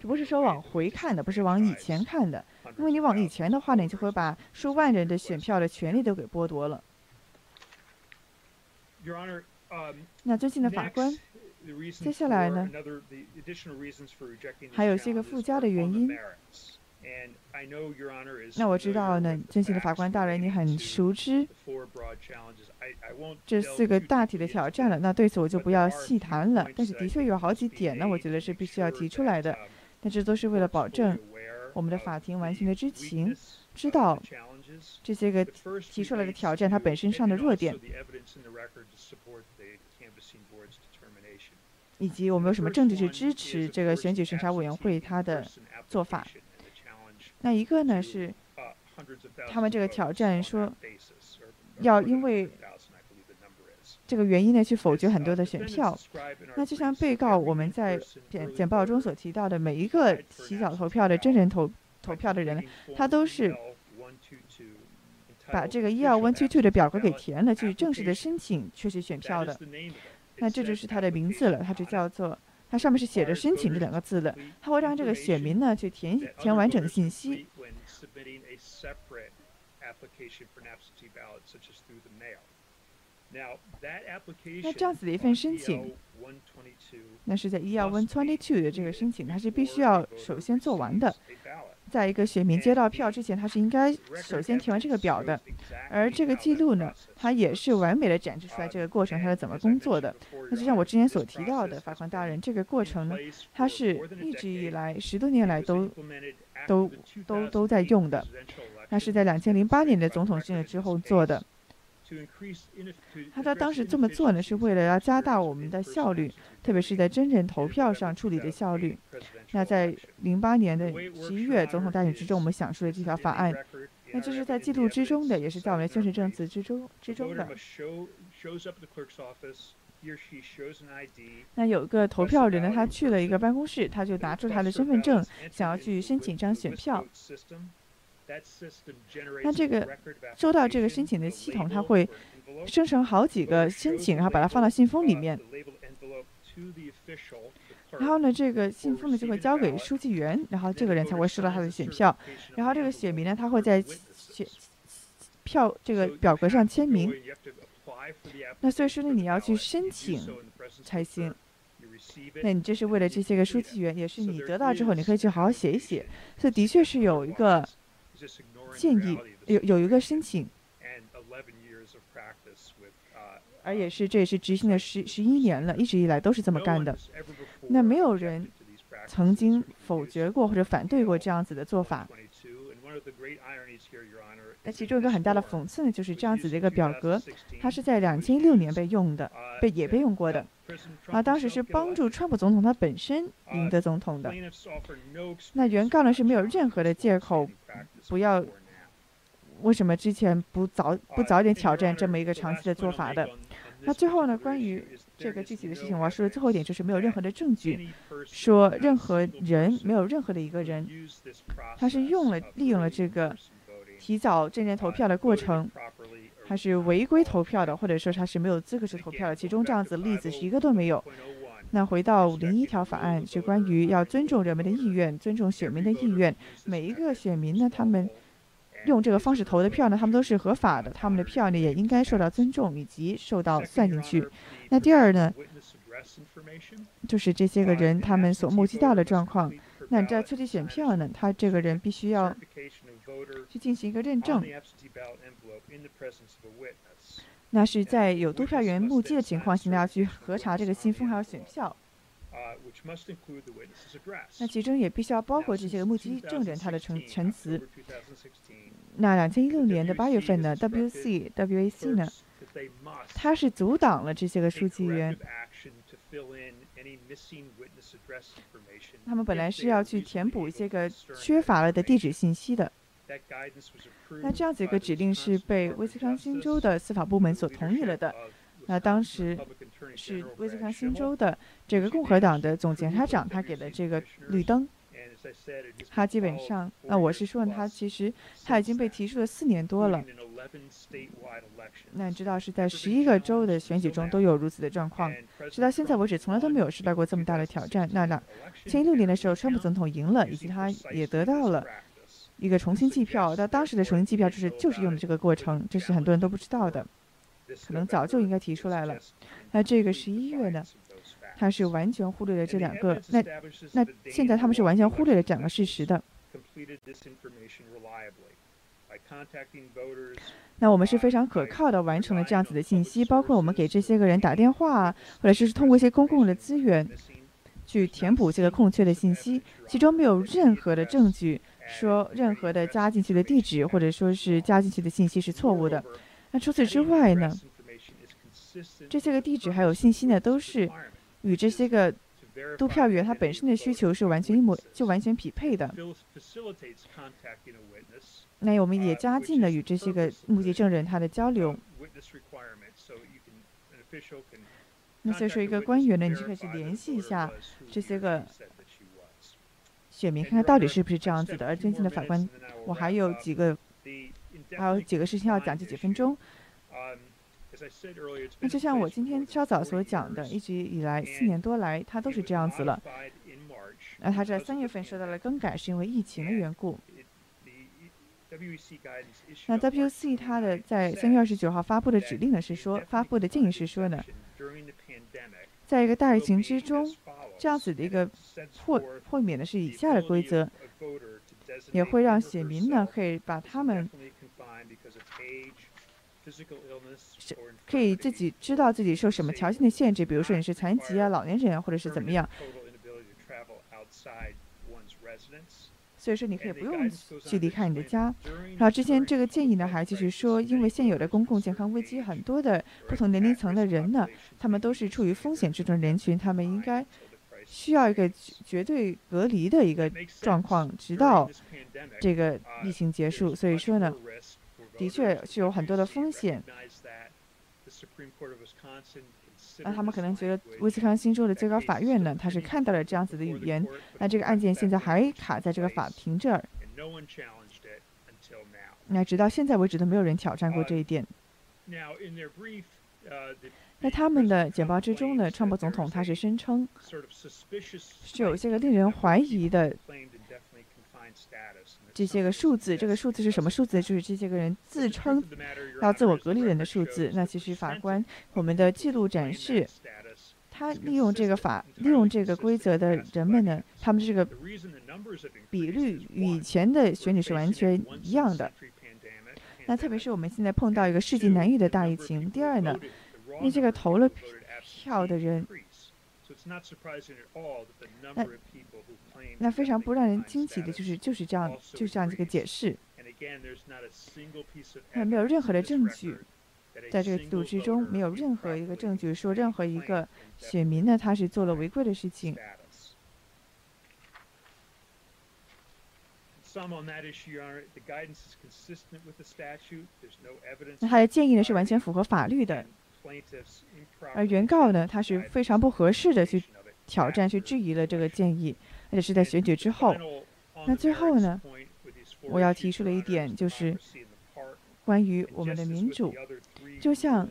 这不是说往回看的，不是往以前看的。因为你往以前的话呢，你就会把数万人的选票的权利都给剥夺了。那尊敬的法官，接下来呢，还有些个附加的原因。那我知道呢，尊敬的法官大人，你很熟知这四个大体的挑战了。那对此我就不要细谈了。但是的确有好几点呢，我觉得是必须要提出来的。但这都是为了保证我们的法庭完全的知情，知道这些个提出来的挑战它本身上的弱点，以及我们有什么证据去支持这个选举审查委员会它的做法。那一个呢是，他们这个挑战说，要因为这个原因呢去否决很多的选票。那就像被告我们在简简报中所提到的，每一个提早投票的真人投投票的人，他都是把这个一二 one two two 的表格给填了，去正式的申请确实选票的。那这就是他的名字了，他就叫做。它上面是写着“申请”这两个字的，它会让这个选民呢去填填完整的信息。那这样子的一份申请，那是在 ER One Twenty Two 的这个申请，它是必须要首先做完的。在一个选民接到票之前，他是应该首先填完这个表的，而这个记录呢，它也是完美的展示出来这个过程它是怎么工作的。那就像我之前所提到的，法官大人，这个过程呢，它是一直以来十多年来都都都都在用的，那是在两千零八年的总统选举之后做的。他他当时这么做呢，是为了要加大我们的效率，特别是在真人投票上处理的效率。那在零八年的十一月总统大选之中，我们想出了这条法案。那这是在记录之中的，也是在我们的宣誓证词之中之中的。那有个投票人呢，他去了一个办公室，他就拿出他的身份证，想要去申请一张选票。那这个收到这个申请的系统，它会生成好几个申请，然后把它放到信封里面。然后呢，这个信封呢就会交给书记员，然后这个人才会收到他的选票。然后这个选民呢，他会在选票这个表格上签名。那所以说呢，你要去申请才行。那你这是为了这些个书记员，也是你得到之后，你可以去好好写一写。所以的确是有一个建议，有有一个申请，而也是这也是执行了十十一年了，一直以来都是这么干的。那没有人曾经否决过或者反对过这样子的做法。那其中一个很大的讽刺呢，就是这样子的一个表格，它是在两千一六年被用的，被也被用过的，啊，当时是帮助川普总统他本身赢得总统的。那原告呢是没有任何的借口，不要为什么之前不早不早点挑战这么一个长期的做法的？那最后呢，关于这个具体的事情，我要说的最后一点就是没有任何的证据，说任何人没有任何的一个人，他是用了利用了这个。提早证件投票的过程，他是违规投票的，或者说他是没有资格去投票的。其中这样子例子是一个都没有。那回到五零一条法案，是关于要尊重人们的意愿，尊重选民的意愿。每一个选民呢，他们用这个方式投的票呢，他们都是合法的，他们的票呢也应该受到尊重以及受到算进去。那第二呢，就是这些个人他们所目击到的状况。那在出具选票呢，他这个人必须要。去进行一个认证，那是在有多票员目击的情况下，要去核查这个信封还有选票。那其中也必须要包括这些个目击证人他的陈陈词。那两千一六年的八月份呢，WC WAC 呢，他是阻挡了这些个书记员。他们本来是要去填补一些个缺乏了的地址信息的。那这样子一个指令是被威斯康星州的司法部门所同意了的。那当时是威斯康星州的这个共和党的总检察长，他给了这个绿灯。他基本上，那我是说，他其实他已经被提出了四年多了。那你知道是在十一个州的选举中都有如此的状况，直到现在为止从来都没有受到过这么大的挑战。那两千一六年的时候，川普总统赢了，以及他也得到了。一个重新计票，那当时的重新计票就是就是用的这个过程，这是很多人都不知道的，可能早就应该提出来了。那这个十一月呢，他是完全忽略了这两个，那那现在他们是完全忽略了这两个事实的。那我们是非常可靠的完成了这样子的信息，包括我们给这些个人打电话，或者是通过一些公共的资源去填补这个空缺的信息，其中没有任何的证据。说任何的加进去的地址或者说是加进去的信息是错误的。那除此之外呢？这些个地址还有信息呢，都是与这些个督票员他本身的需求是完全一模就完全匹配的。那我们也加进了与这些个目击证人他的交流。那所以说，一个官员呢，你就可以去联系一下这些个。选民看看到底是不是这样子的。而尊敬的法官，我还有几个，还有几个事情要讲，这几分钟。那就像我今天稍早所讲的，一直以来四年多来，它都是这样子了。那它在三月份受到了更改，是因为疫情的缘故。那 WC 它的在三月二十九号发布的指令呢，是说发布的建议是说呢，在一个大疫情之中。这样子的一个豁豁免的是以下的规则，也会让选民呢可以把他们可以自己知道自己受什么条件的限制，比如说你是残疾啊、老年人啊，或者是怎么样。所以说你可以不用去离开你的家。然后之前这个建议呢还继续说，因为现有的公共健康危机，很多的不同年龄层的人呢，他们都是处于风险之中的人群，他们应该。需要一个绝绝对隔离的一个状况，直到这个疫情结束。所以说呢，的确是有很多的风险。那他们可能觉得威斯康星州的最高法院呢，他是看到了这样子的语言，那这个案件现在还卡在这个法庭这儿。那直到现在为止都没有人挑战过这一点。在他们的简报之中呢，川普总统他是声称是有些个令人怀疑的这些个数字。这个数字是什么数字？就是这些个人自称要自我隔离人的数字。那其实法官我们的记录展示，他利用这个法利用这个规则的人们呢，他们这个比率与以前的选举是完全一样的。那特别是我们现在碰到一个世纪难遇的大疫情。第二呢？那这个投了票的人，那那非常不让人惊奇的就是就是这样就是这样这个解释，那没有任何的证据，在这个记录之中没有任何一个证据说任何一个选民呢他是做了违规的事情。那他的建议呢是完全符合法律的。而原告呢，他是非常不合适的去挑战、去质疑了这个建议，而且是在选举之后。那最后呢，我要提出的一点就是关于我们的民主，就像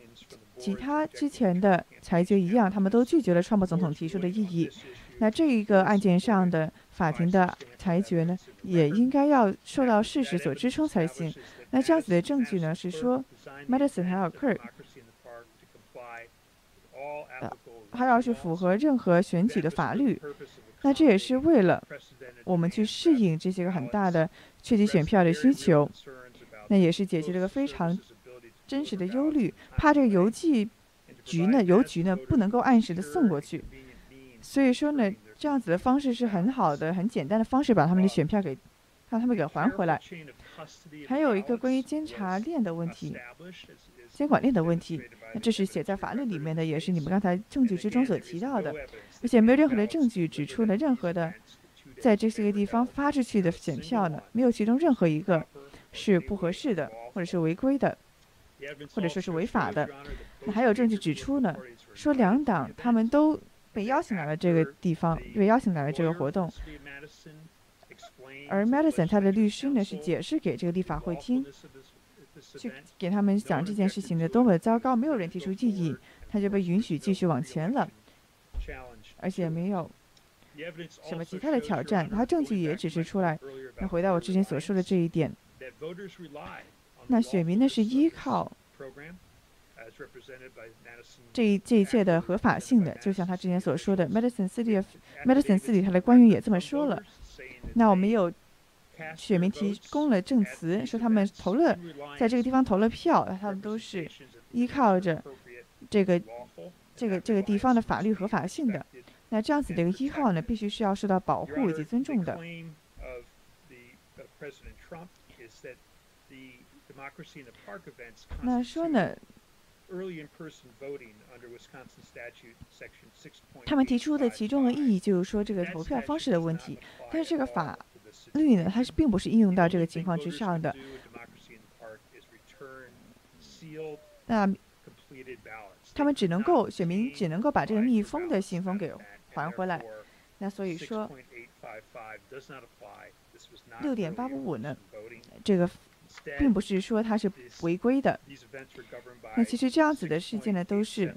其他之前的裁决一样，他们都拒绝了川普总统提出的异议。那这一个案件上的法庭的裁决呢，也应该要受到事实所支撑才行。那这样子的证据呢，是说，Madison 还有 Kirk。他要是符合任何选举的法律，那这也是为了我们去适应这些个很大的确级选票的需求，那也是解决了个非常真实的忧虑，怕这个邮寄局呢，邮局呢不能够按时的送过去，所以说呢，这样子的方式是很好的、很简单的方式，把他们的选票给让他们给还回来。还有一个关于监察链的问题。监管链的问题，那这是写在法律里面的，也是你们刚才证据之中所提到的，而且没有任何的证据指出了任何的在这些个地方发出去的选票呢，没有其中任何一个是不合适的，或者是违规的，或者说是违法的。那还有证据指出呢，说两党他们都被邀请来了这个地方，被邀请来了这个活动，而 Madison 他的律师呢是解释给这个立法会听。去给他们讲这件事情的多么糟糕，没有人提出异议，他就被允许继续往前了，而且没有什么其他的挑战。他证据也指示出来。那回到我之前所说的这一点，那选民呢是依靠这一这一切的合法性的，就像他之前所说的，Medicine City of Medicine City，他的官员也这么说了。那我们有。选民提供了证词，说他们投了，在这个地方投了票，他们都是依靠着这个、这个、这个地方的法律合法性的。那这样子的一个依靠呢，必须是要受到保护以及尊重的。那说呢？他们提出的其中的意义就是说这个投票方式的问题，但是这个法。律呢，它是并不是应用到这个情况之上的。那他们只能够选民只能够把这个密封的信封给还回来。那所以说，六点八五五呢，这个并不是说它是违规的。那其实这样子的事件呢，都是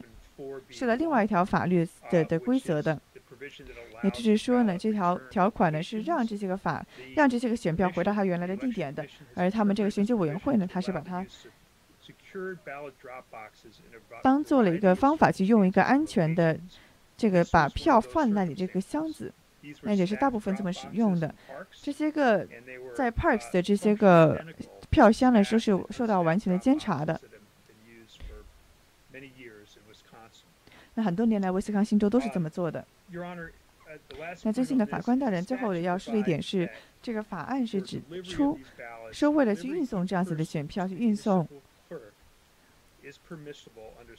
受到另外一条法律的的规则的。也就是说呢，这条条款呢是让这些个法，让这些个选票回到它原来的地点的，而他们这个选举委员会呢，它是把它当做了一个方法去用一个安全的这个把票放那里这个箱子，那也是大部分这么使用的。这些个在 Parks 的这些个票箱呢，说是受到完全的监察的。那很多年来，威斯康星州都是这么做的。那最近的法官大人最后要说的一点是，这个法案是指出，说为了去运送这样子的选票去运送，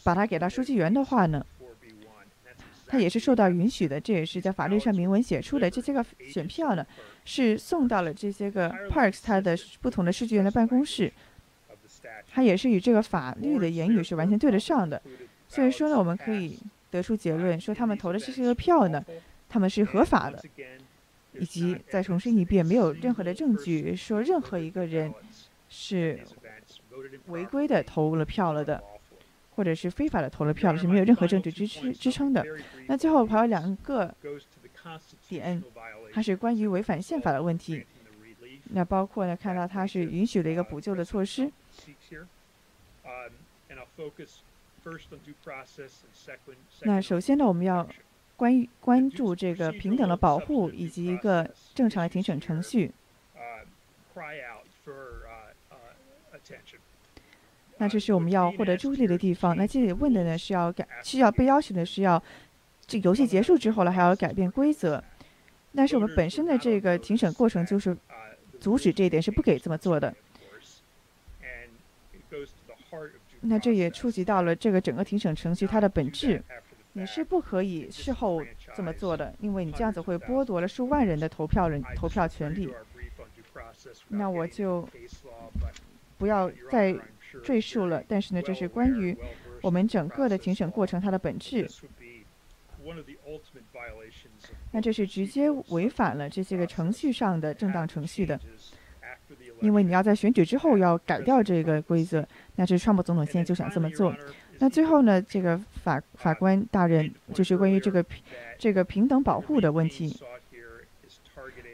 把它给到书记员的话呢，它也是受到允许的，这也是在法律上明文写出的。这些个选票呢，是送到了这些个 Parks 它的不同的书记员的办公室，它也是与这个法律的言语是完全对得上的。所以说呢，我们可以得出结论，说他们投的这些个票呢，他们是合法的，以及再重申一遍，没有任何的证据说任何一个人是违规的投了票了的。或者是非法的投了票是没有任何证据支持支撑的。那最后还有两个点，它是关于违反宪法的问题。那包括呢，看到它是允许了一个补救的措施。那首先呢，我们要关于关注这个平等的保护以及一个正常的庭审程序。那这是我们要获得注意力的地方。那这里问的呢是要改，需要被要求的是要，这游戏结束之后了还要改变规则。但是我们本身的这个庭审过程就是阻止这一点，是不给这么做的。那这也触及到了这个整个庭审程序它的本质。你是不可以事后这么做的，因为你这样子会剥夺了数万人的投票人投票权利。那我就不要再。赘述了，但是呢，这是关于我们整个的庭审过程它的本质。那这是直接违反了这些个程序上的正当程序的，因为你要在选举之后要改掉这个规则。那这川普总统现在就想这么做。那最后呢，这个法法官大人就是关于这个这个平等保护的问题。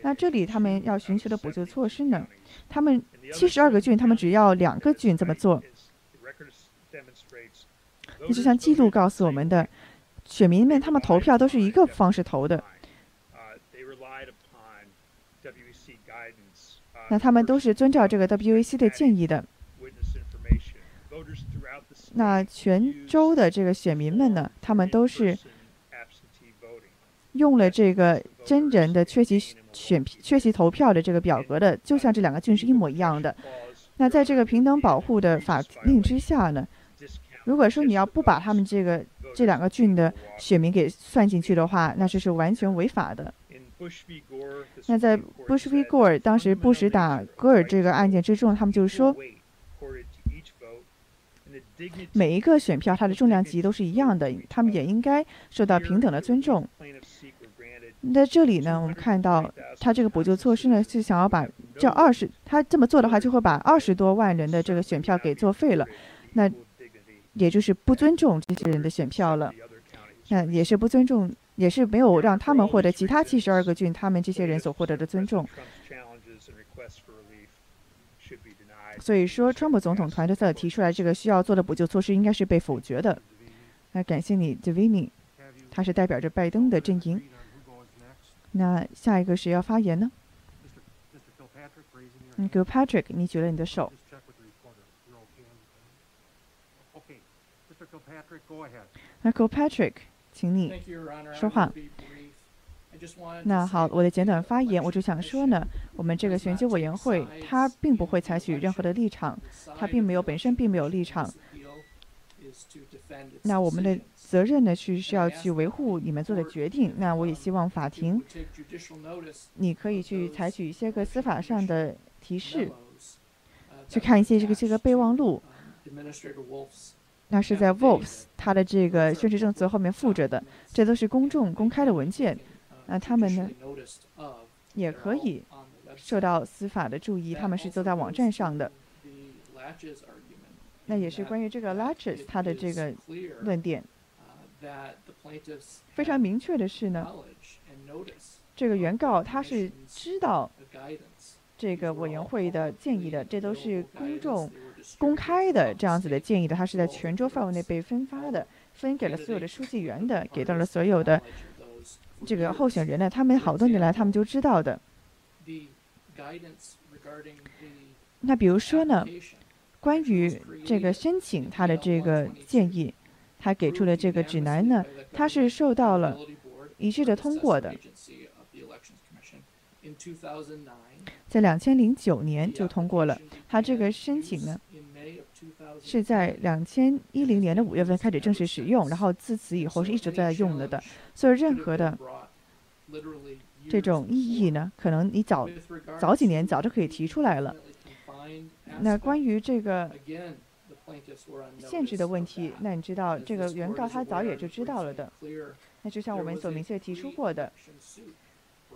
那这里他们要寻求的补救措施呢？他们七十二个郡，他们只要两个郡这么做。那就像记录告诉我们的，选民们他们投票都是一个方式投的。那他们都是遵照这个 WAC 的建议的。那全州的这个选民们呢，他们都是用了这个真人的缺席选缺席投票的这个表格的，就像这两个郡是一模一样的。那在这个平等保护的法令之下呢，如果说你要不把他们这个这两个郡的选民给算进去的话，那这是完全违法的。那在 Bush v. Gore 当时布什打戈尔这个案件之中，他们就是说，每一个选票它的重量级都是一样的，他们也应该受到平等的尊重。在这里呢，我们看到他这个补救措施呢，是想要把这二十，他这么做的话，就会把二十多万人的这个选票给作废了，那也就是不尊重这些人的选票了，那也是不尊重，也是没有让他们获得其他七十二个郡他们这些人所获得的尊重。所以说，川普总统团队所提出来这个需要做的补救措施，应该是被否决的。那感谢你 d e v i n i 他是代表着拜登的阵营。那下一个谁要发言呢？嗯，Gilpatrick，你举了你的手。那 Gilpatrick，请你说话。那好，我的简短发言，我就想说呢，我们这个选举委员会，它并不会采取任何的立场，它并没有本身并没有立场。那我们的。责任呢是需要去维护你们做的决定。那我也希望法庭，你可以去采取一些个司法上的提示，去看一些这个这个备忘录。那是在 Wolfs 他的这个宣誓证词后面附着的，这都是公众公开的文件。那他们呢也可以受到司法的注意，他们是都在网站上的。那也是关于这个 Latches 他的这个论点。非常明确的是呢，这个原告他是知道这个委员会的建议的，这都是公众公开的这样子的建议的，它是在全州范围内被分发的，分给了所有的书记员的，给到了所有的这个候选人的，他们好多年来他们就知道的。那比如说呢，关于这个申请他的这个建议。他给出的这个指南呢，它是受到了一致的通过的，在两千零九年就通过了。他这个申请呢，是在两千一零年的五月份开始正式使用，然后自此以后是一直在用了的。所以任何的这种异议呢，可能你早早几年早就可以提出来了。那关于这个限制的问题，那你知道这个原告他早也就知道了的。那就像我们所明确提出过的，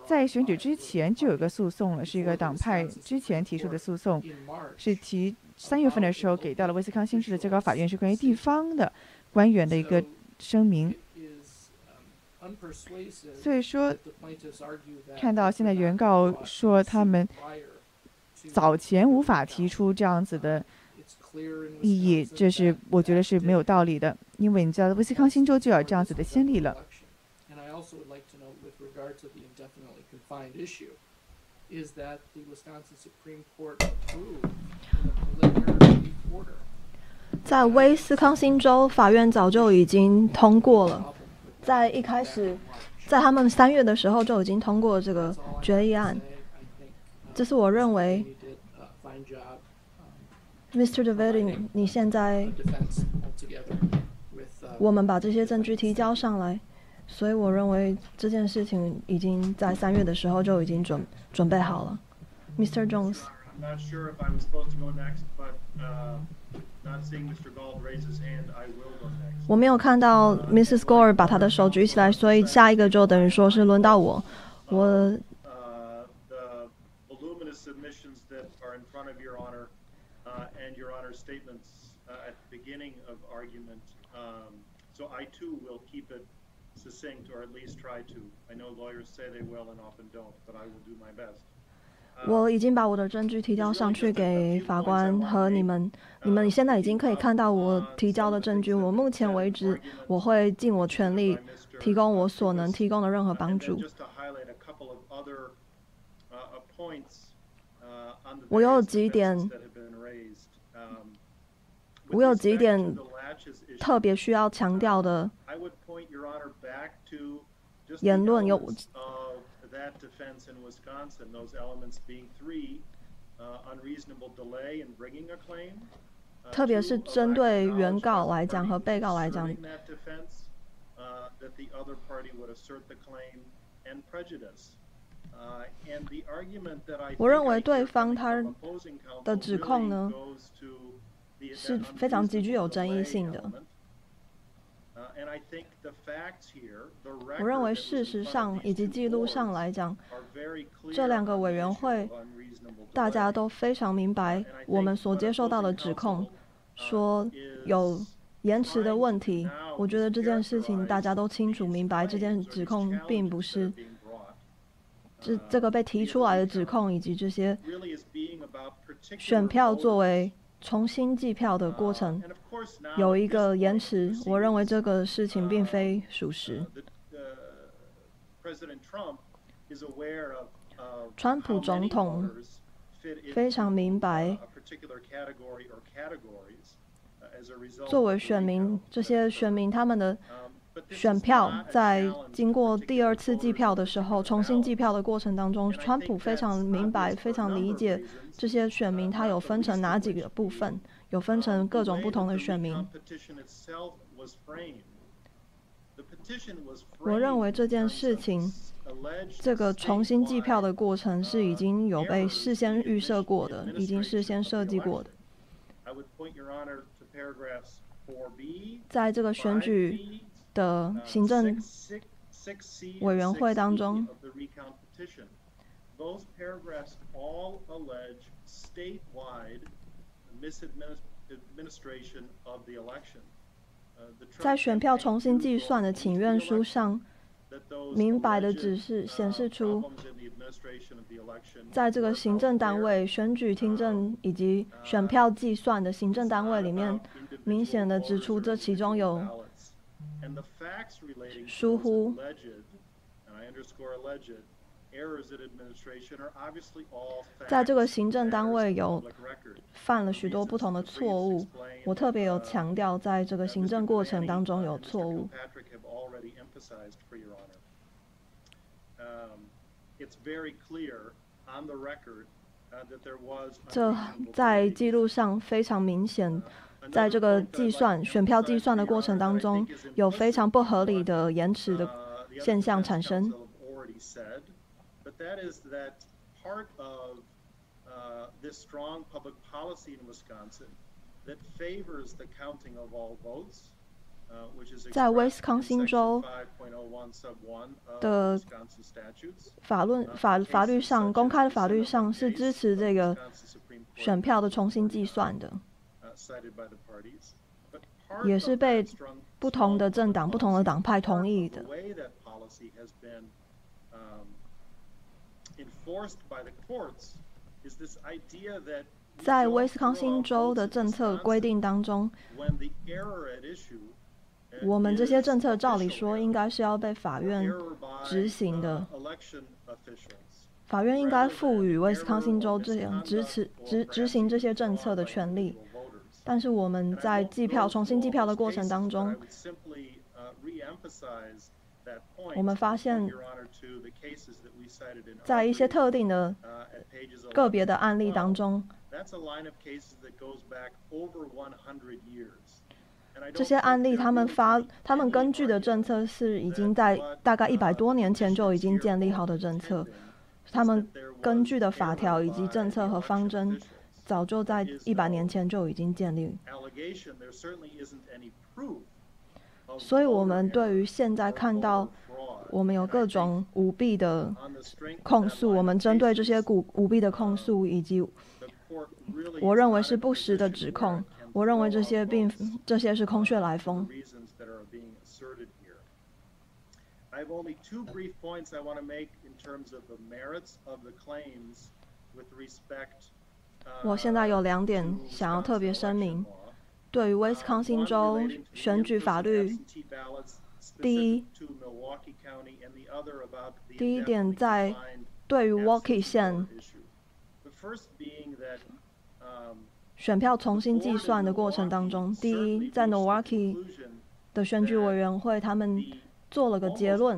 在选举之前就有个诉讼了，是一个党派之前提出的诉讼，是提三月份的时候给到了威斯康星市的最高法院，是关于地方的官员的一个声明。所以说，看到现在原告说他们早前无法提出这样子的异议，这是我觉得是没有道理的，因为你知道威斯康星州就有这样子的先例了。在威斯康星州法院早就已经通过了。在一开始，在他们三月的时候就已经通过这个决议案。这是我认为，Mr. David，你现在，我们把这些证据提交上来，所以我认为这件事情已经在三月的时候就已经准准备好了，Mr. Jones。我没有看到 Mrs. Gore 把他的手举起来，所以下一个就等于说是轮到我。我。我已经把我的证据提交上去给法官和你们，你们现在已经可以看到我提交的证据。我目前为止，我会尽我全力提供我所能提供的任何帮助。我有几点，我有几点特别需要强调的言论有特别是针对原告来讲和被告来讲我认为对方他的指控呢？是非常极具有争议性的。我认为，事实上以及记录上来讲，这两个委员会大家都非常明白我们所接受到的指控，说有延迟的问题。我觉得这件事情大家都清楚明白，这件指控并不是这这个被提出来的指控，以及这些选票作为。重新计票的过程有一个延迟，我认为这个事情并非属实。川普总统非常明白，作为选民，这些选民他们的。选票在经过第二次计票的时候，重新计票的过程当中，川普非常明白、非常理解这些选民，他有分成哪几个部分，有分成各种不同的选民。我认为这件事情，这个重新计票的过程是已经有被事先预设过的，已经事先设计过的。在这个选举。的行政委员会当中，在选票重新计算的请愿书上，明白的指示显示出，在这个行政单位、选举听证以及选票计算的行政单位里面，明显的指出这其中有。疏忽，在这个行政单位有犯了许多不同的错误。我特别有强调，在这个行政过程当中有错误。这在记录上非常明显。在这个计算选票计算的过程当中，有非常不合理的延迟的现象产生。在威斯康星州的法论法法律上，公开的法律上是支持这个选票的重新计算的，也是被不同的政党、不同的党派同意的。在威斯康星州的政策规定当中，我们这些政策照理说应该是要被法院执行的。法院应该赋予威斯康星州这样支持执执行这些政策的权利。但是我们在计票重新计票的过程当中，我们发现，在一些特定的个别的案例当中。这些案例，他们发，他们根据的政策是已经在大概一百多年前就已经建立好的政策，他们根据的法条以及政策和方针，早就在一百年前就已经建立。所以，我们对于现在看到我们有各种舞弊的控诉，我们针对这些舞舞弊的控诉以及。我认为是不实的指控。我认为这些并这些是空穴来风。我现在有两点想要特别声明：对于威斯康星州选举法律，第一，第一点在对于 Walkie 县。选票重新计算的过程当中，第一，在 Milwaukee 的选举委员会，他们做了个结论。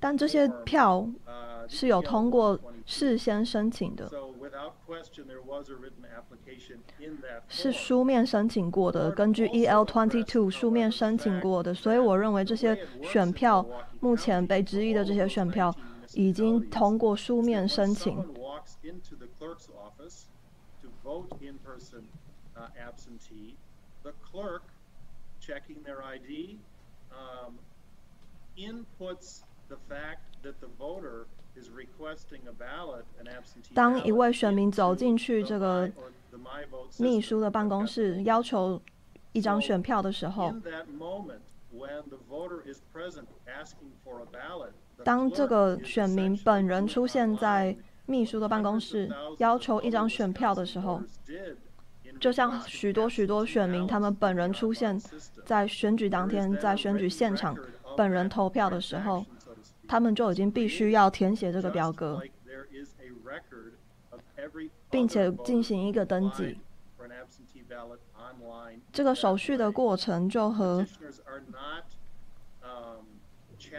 但这些票是有通过事先申请的，是书面申请过的，根据 EL twenty two 书面申请过的，所以我认为这些选票目前被质疑的这些选票已经通过书面申请。当一位选民走进去这个秘书的办公室，要求一张选票的时候，当这个选民本人出现在秘书的办公室，要求一张选票的时候，就像许多许多选民他们本人出现在选举当天，在选举现场。本人投票的时候，他们就已经必须要填写这个表格，并且进行一个登记。这个手续的过程就和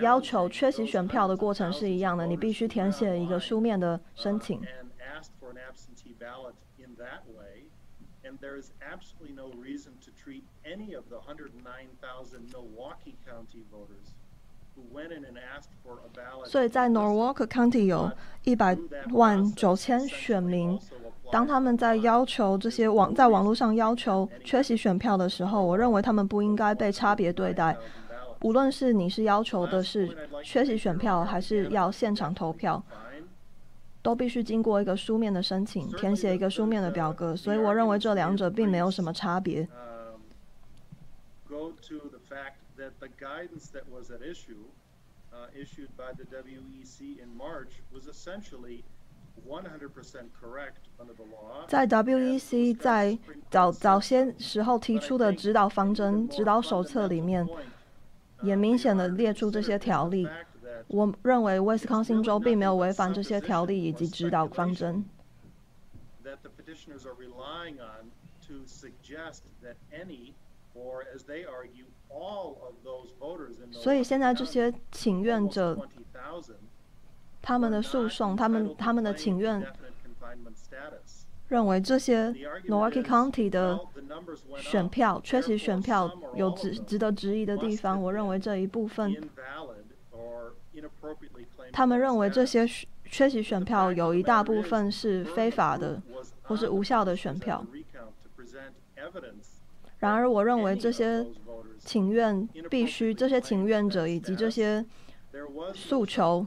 要求缺席选票的过程是一样的，你必须填写一个书面的申请。所以在 Norwalk County 有一百万九千选民，当他们在要求这些网在网络上要求缺席选票的时候，我认为他们不应该被差别对待。无论是你是要求的是缺席选票，还是要现场投票，都必须经过一个书面的申请，填写一个书面的表格。所以我认为这两者并没有什么差别。在 WEC 在早早些时候提出的指导方针、指导手册里面，也明显的列出这些条例。我认为威斯康星州并没有违反这些条例以及指导方针。所以现在这些请愿者，他们的诉讼，他们他们的请愿，认为这些 Milwaukee County 的选票缺席选票有值值得质疑的地方。我认为这一部分，他们认为这些缺席选票有一大部分是非法的或是无效的选票。然而，我认为这些请愿必须，这些请愿者以及这些诉求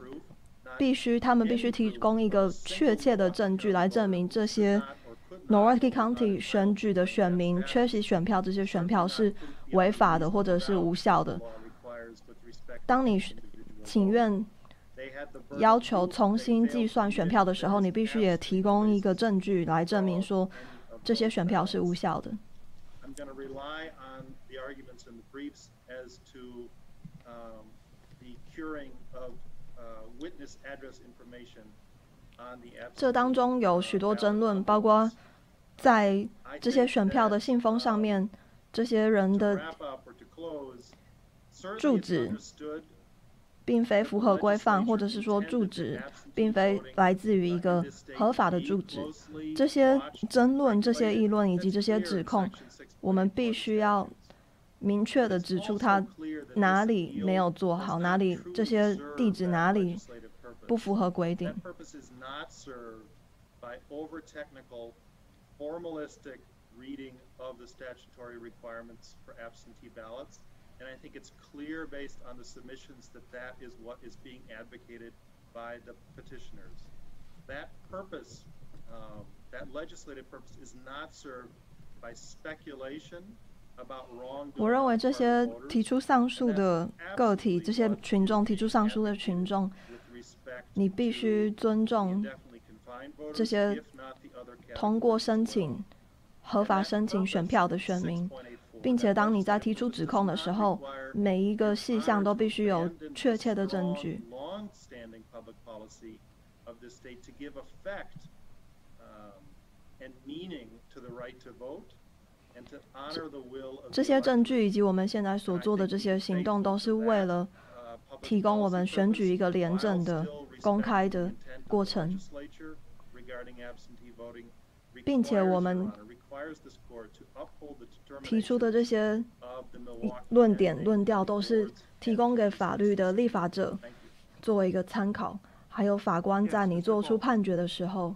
必须，他们必须提供一个确切的证据来证明这些 Milwaukee County 选举的选民缺席选票，这些选票是违法的或者是无效的。当你请愿要求重新计算选票的时候，你必须也提供一个证据来证明说这些选票是无效的。Going to rely on the arguments in the briefs as to um, the curing of uh, witness address information on the 这当中有许多争论，包括在这些选票的信封上面，这些人的住址并非符合规范，或者是说住址并非来自于一个合法的住址。这些争论、这些议论以及这些指控。我们必须要明确的指出他哪里没有做好，哪里这些地址哪里不符合规定。reading of the statutory requirements for absentee ballots. And I think it's clear based on the submissions that that is what is being advocated by the petitioners. That purpose, um, that legislative purpose, is not served 我认为这些提出上诉的个体，这些群众提出上诉的群众，你必须尊重这些通过申请、合法申请选票的选民，并且当你在提出指控的时候，每一个细项都必须有确切的证据。这些证据以及我们现在所做的这些行动，都是为了提供我们选举一个廉政的、公开的过程，并且我们提出的这些论点、论调，都是提供给法律的立法者作为一个参考，还有法官在你做出判决的时候。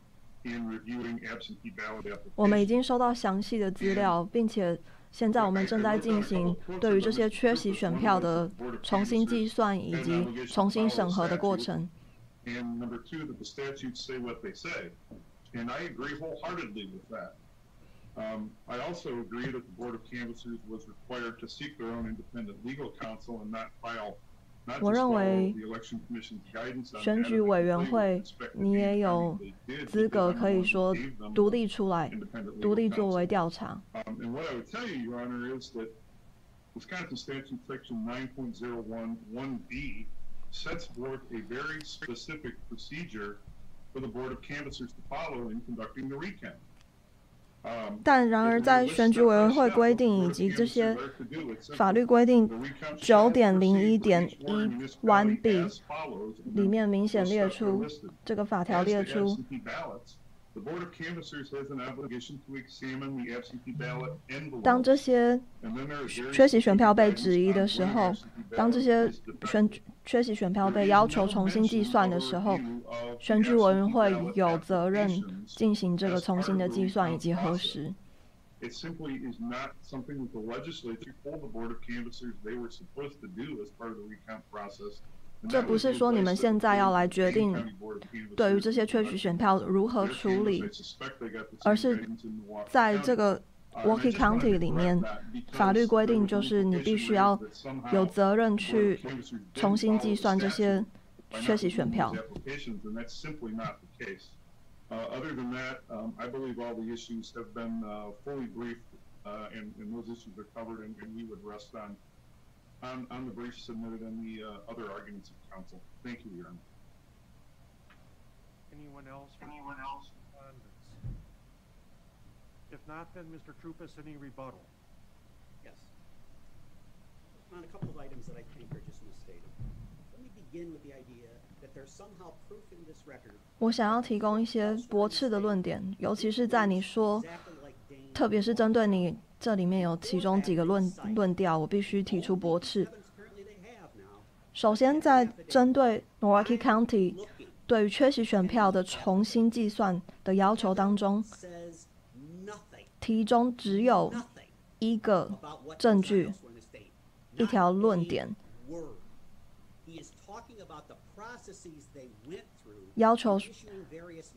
我们已经收到详细的资料，并且现在我们正在进行对于这些缺席选票的重新计算以及重新审核的过程。我认为选举委员会，你也有资格可以说独立出来，独立作为调查。但然而，在选举委员会规定以及这些法律规定九点零一点一 one b 里面明显列出，这个法条列出。当这些缺席选票被质疑的时候，当这些选举缺席选票被要求重新计算的时候，选举委员会有责任进行这个重新的计算以及核实。这不是说你们现在要来决定对于这些缺席选票如何处理，而是在这个 working county 里面法律规定就是你必须要有责任去重新计算这些缺席选票。If not, then Mr. Trupus, any rebuttal? Yes. On a couple of items that I think are just misstated. Let me begin with the idea 我想要提供一些驳斥的论点，尤其是在你说，特别是针对你这里面有其中几个论论调，我必须提出驳斥。首先，在针对 Milwaukee County 对于缺席选票的重新计算的要求当中，题中只有一个证据，一条论点。要求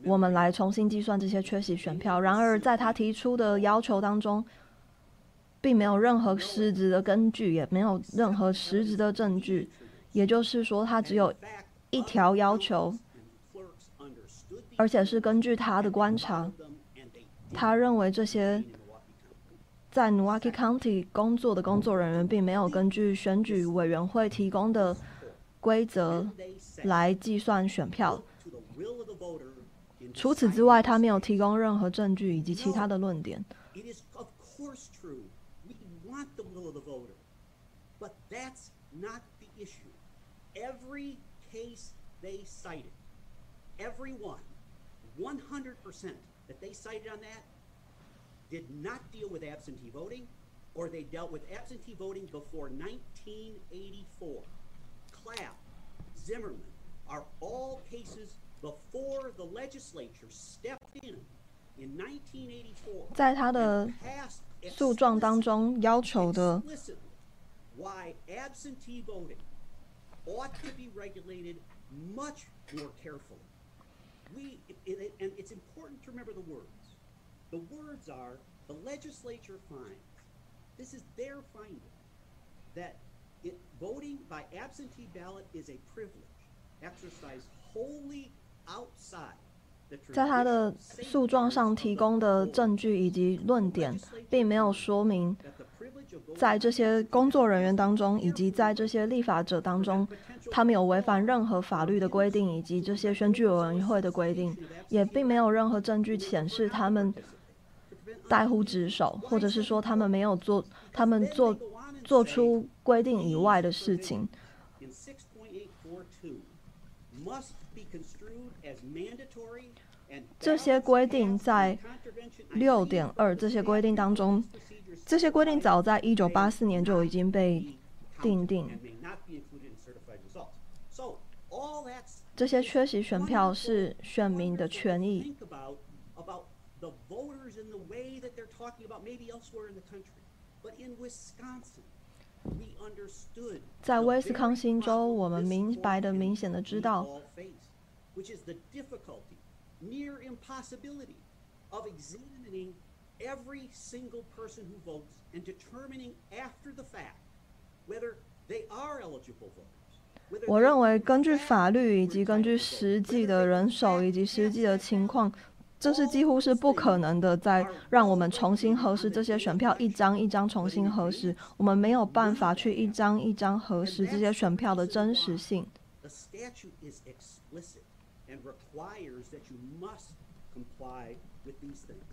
我们来重新计算这些缺席选票。然而，在他提出的要求当中，并没有任何实质的根据，也没有任何实质的证据。也就是说，他只有一条要求，而且是根据他的观察，他认为这些在 n e w a k e County 工作的工作人员并没有根据选举委员会提供的规则来计算选票。除此之外，他没有提供任何证据以及其他的论点。that they cited on that, did not deal with absentee voting, or they dealt with absentee voting before 1984. Clapp, Zimmerman are all cases 在他的诉状当中要求的。 we, it, it, and it's important to remember the words. The words are the legislature finds, this is their finding, that it, voting by absentee ballot is a privilege exercised wholly outside 在他的诉状上提供的证据以及论点，并没有说明，在这些工作人员当中，以及在这些立法者当中，他们有违反任何法律的规定，以及这些选举委员会的规定，也并没有任何证据显示他们怠忽职守，或者是说他们没有做，他们做做出规定以外的事情。这些规定在六点二这些规定当中，这些规定早在一九八四年就已经被定定。这些缺席选票是选民的权益。在威斯康星州，我们明白的、明显的知道。Is the near impossibility, of examining every single person who votes and determining after the fact whether they are eligible voters. 我认为，根据法律以及根据实际的人手以及实际的情况，这是几乎是不可能的。在让我们重新核实这些选票，一张一张重新核实，我们没有办法去一张一张核实这些选票的真实性。And requires that you must comply with these things.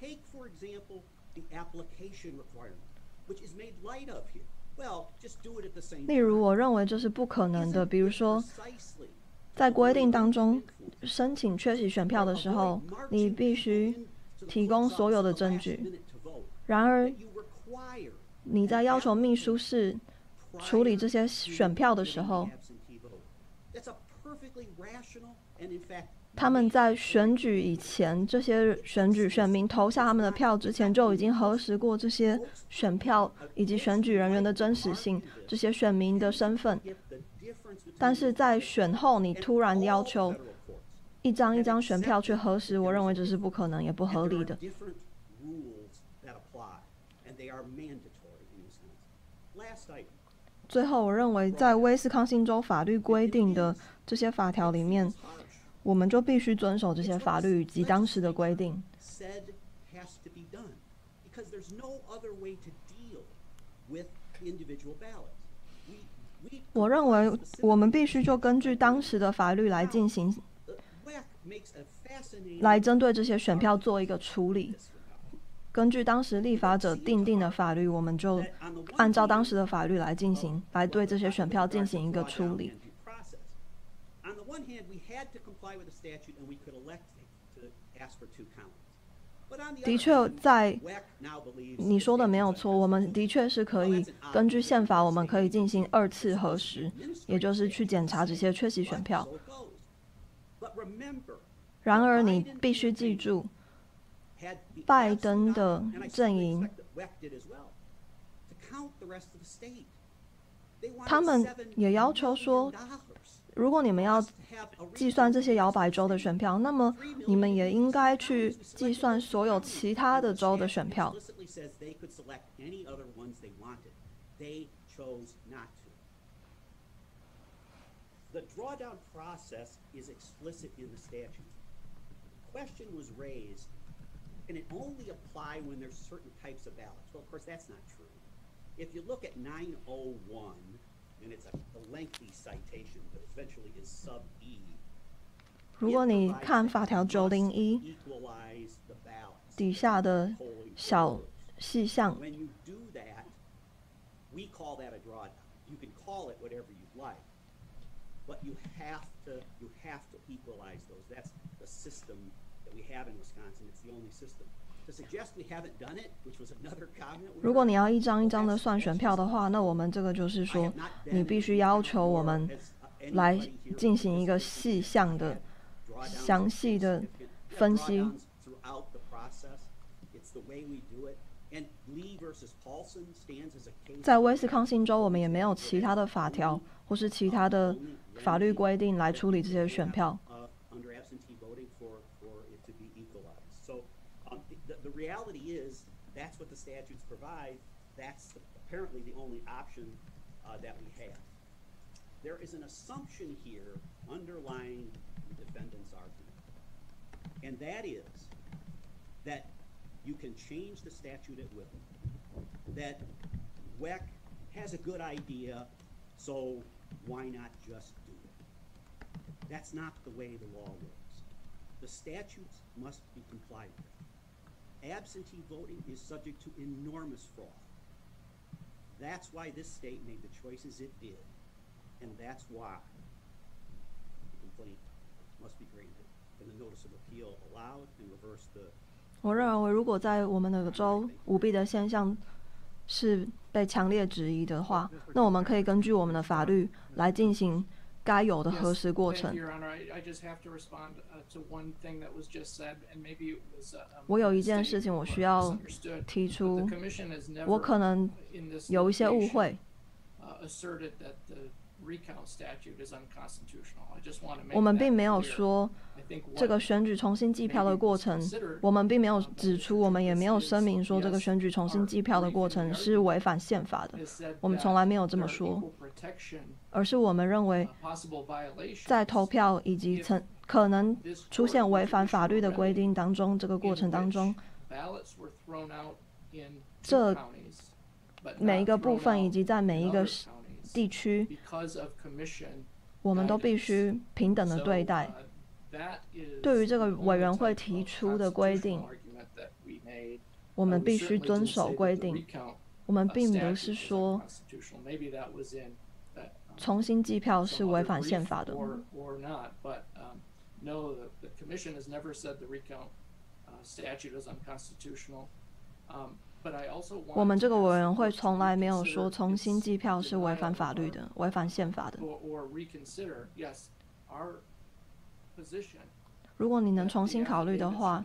Take, for example, the application requirement, which is made light of here. Well, just do it at the same 例如，我认为这是不可能的。比如说，在规定当中，申请缺席选票的时候，你必须提供所有的证据。然而，你在要求秘书室处理这些选票的时候，他们在选举以前，这些选举选民投下他们的票之前，就已经核实过这些选票以及选举人员的真实性，这些选民的身份。但是在选后你突然要求一张一张选票去核实，我认为这是不可能也不合理的。最后，我认为在威斯康星州法律规定的这些法条里面，我们就必须遵守这些法律以及当时的规定。我认为我们必须就根据当时的法律来进行，来针对这些选票做一个处理。根据当时立法者定定的法律，我们就按照当时的法律来进行，来对这些选票进行一个处理。的确，在你说的没有错，我们的确是可以根据宪法，我们可以进行二次核实，也就是去检查这些缺席选票。然而，你必须记住。拜登的阵营，他们也要求说，如果你们要计算这些摇摆州的选票，那么你们也应该去计算所有其他的州的选票。can it only apply when there's certain types of ballots? Well, of course, that's not true. If you look at 901, and it's a, a lengthy citation, but eventually is sub E. 如果你看法条九零一底下的小细项，when you do that, we call that a drawdown. You can call it whatever you like, but you have to you have to equalize those. That's the system 如果你要一张一张的算选票的话，那我们这个就是说，你必须要求我们来进行一个细项的、详细的分析。在威斯康星州，我们也没有其他的法条或是其他的法律规定来处理这些选票。Provide. That's the, apparently the only option uh, that we have. There is an assumption here underlying the defendant's argument, and that is that you can change the statute at will, that WEC has a good idea, so why not just do it? That's not the way the law works. The statutes must be complied with absentee voting is subject to enormous fraud. That's why this state made the choices it did, and that's why the complaint must be granted and the notice of appeal allowed and reversed the. 我认为，如果在我们的州舞弊的现象是被强烈质疑的话，那我们可以根据我们的法律来进行该有的核实过程。我有一件事情我需要提出，我可能有一些误会。我们并没有说这个选举重新计票的过程，我们并没有指出，我们也没有声明说这个选举重新计票的过程是违反宪法的。我们从来没有这么说，而是我们认为，在投票以及曾可能出现违反法律的规定当中，这个过程当中，这每一个部分以及在每一个地区，我们都必须平等的对待。对于这个委员会提出的规定，我们必须遵守规定。我们并不是说重新计票是违反宪法的。我们这个委员会从来没有说重新计票是违反法律的、违反宪法的。如果你能重新考虑的话，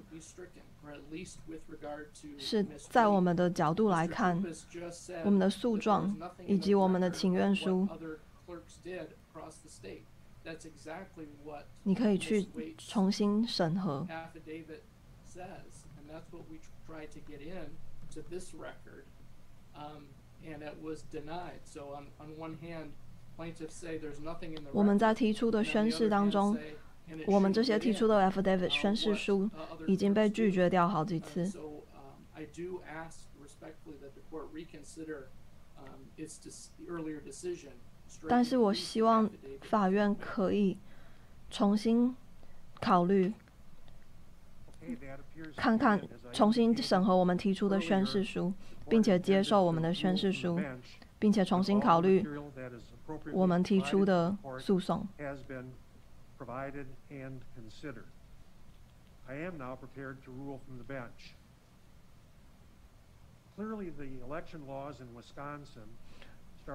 是在我们的角度来看，我们的诉状以及我们的请愿书，你可以去重新审核。我们在提出的宣誓当中，我们这些提出的 affidavit 宣誓书已经被拒绝掉好几次。但是我希望法院可以重新考虑，看看重新审核我们提出的宣誓书，并且接受我们的宣誓书，并且重新考虑我们提出的诉讼。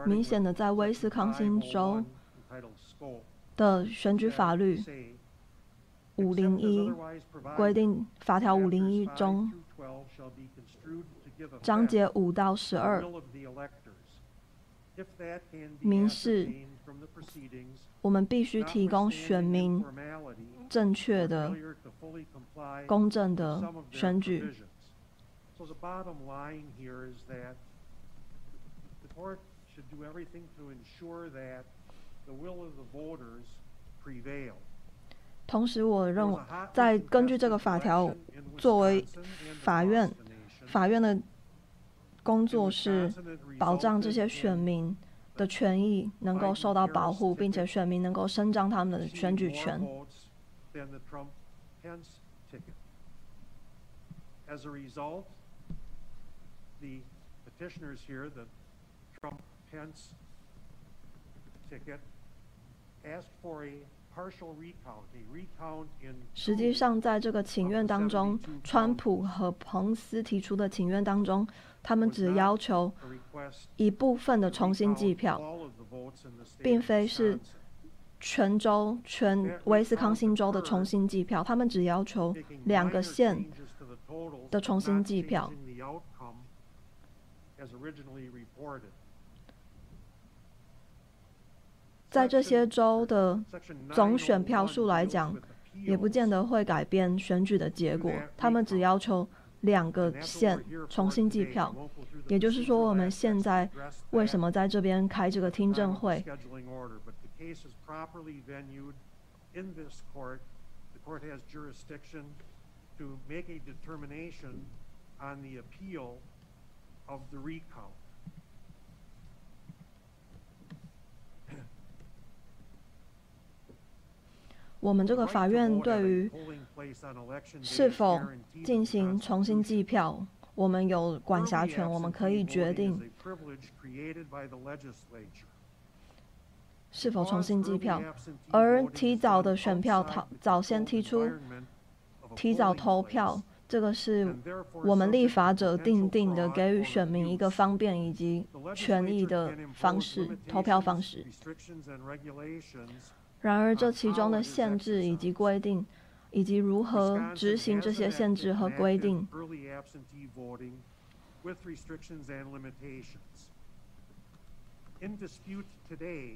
明显的，在威斯康星州的选举法律五零一规定，法条五零一中章节五到十二明示，我们必须提供选民正确的、公正的选举。同时，我认为，在根据这个法条，作为法院，法院的工作是保障这些选民的权益能够受到保护，并且选民能够伸张他们的选举权。实际上，在这个请愿当中，川普和彭斯提出的请愿当中，他们只要求一部分的重新计票，并非是全州、全威斯康星州的重新计票。他们只要求两个县的重新计票。在这些州的总选票数来讲，也不见得会改变选举的结果。他们只要求两个县重新计票，也就是说，我们现在为什么在这边开这个听证会？我们这个法院对于是否进行重新计票，我们有管辖权，我们可以决定是否重新计票。而提早的选票，早早先提出提早投票，这个是我们立法者定定的，给予选民一个方便以及权益的方式，投票方式。然而，这其中的限制以及规定，以及如何执行这些限制和规定，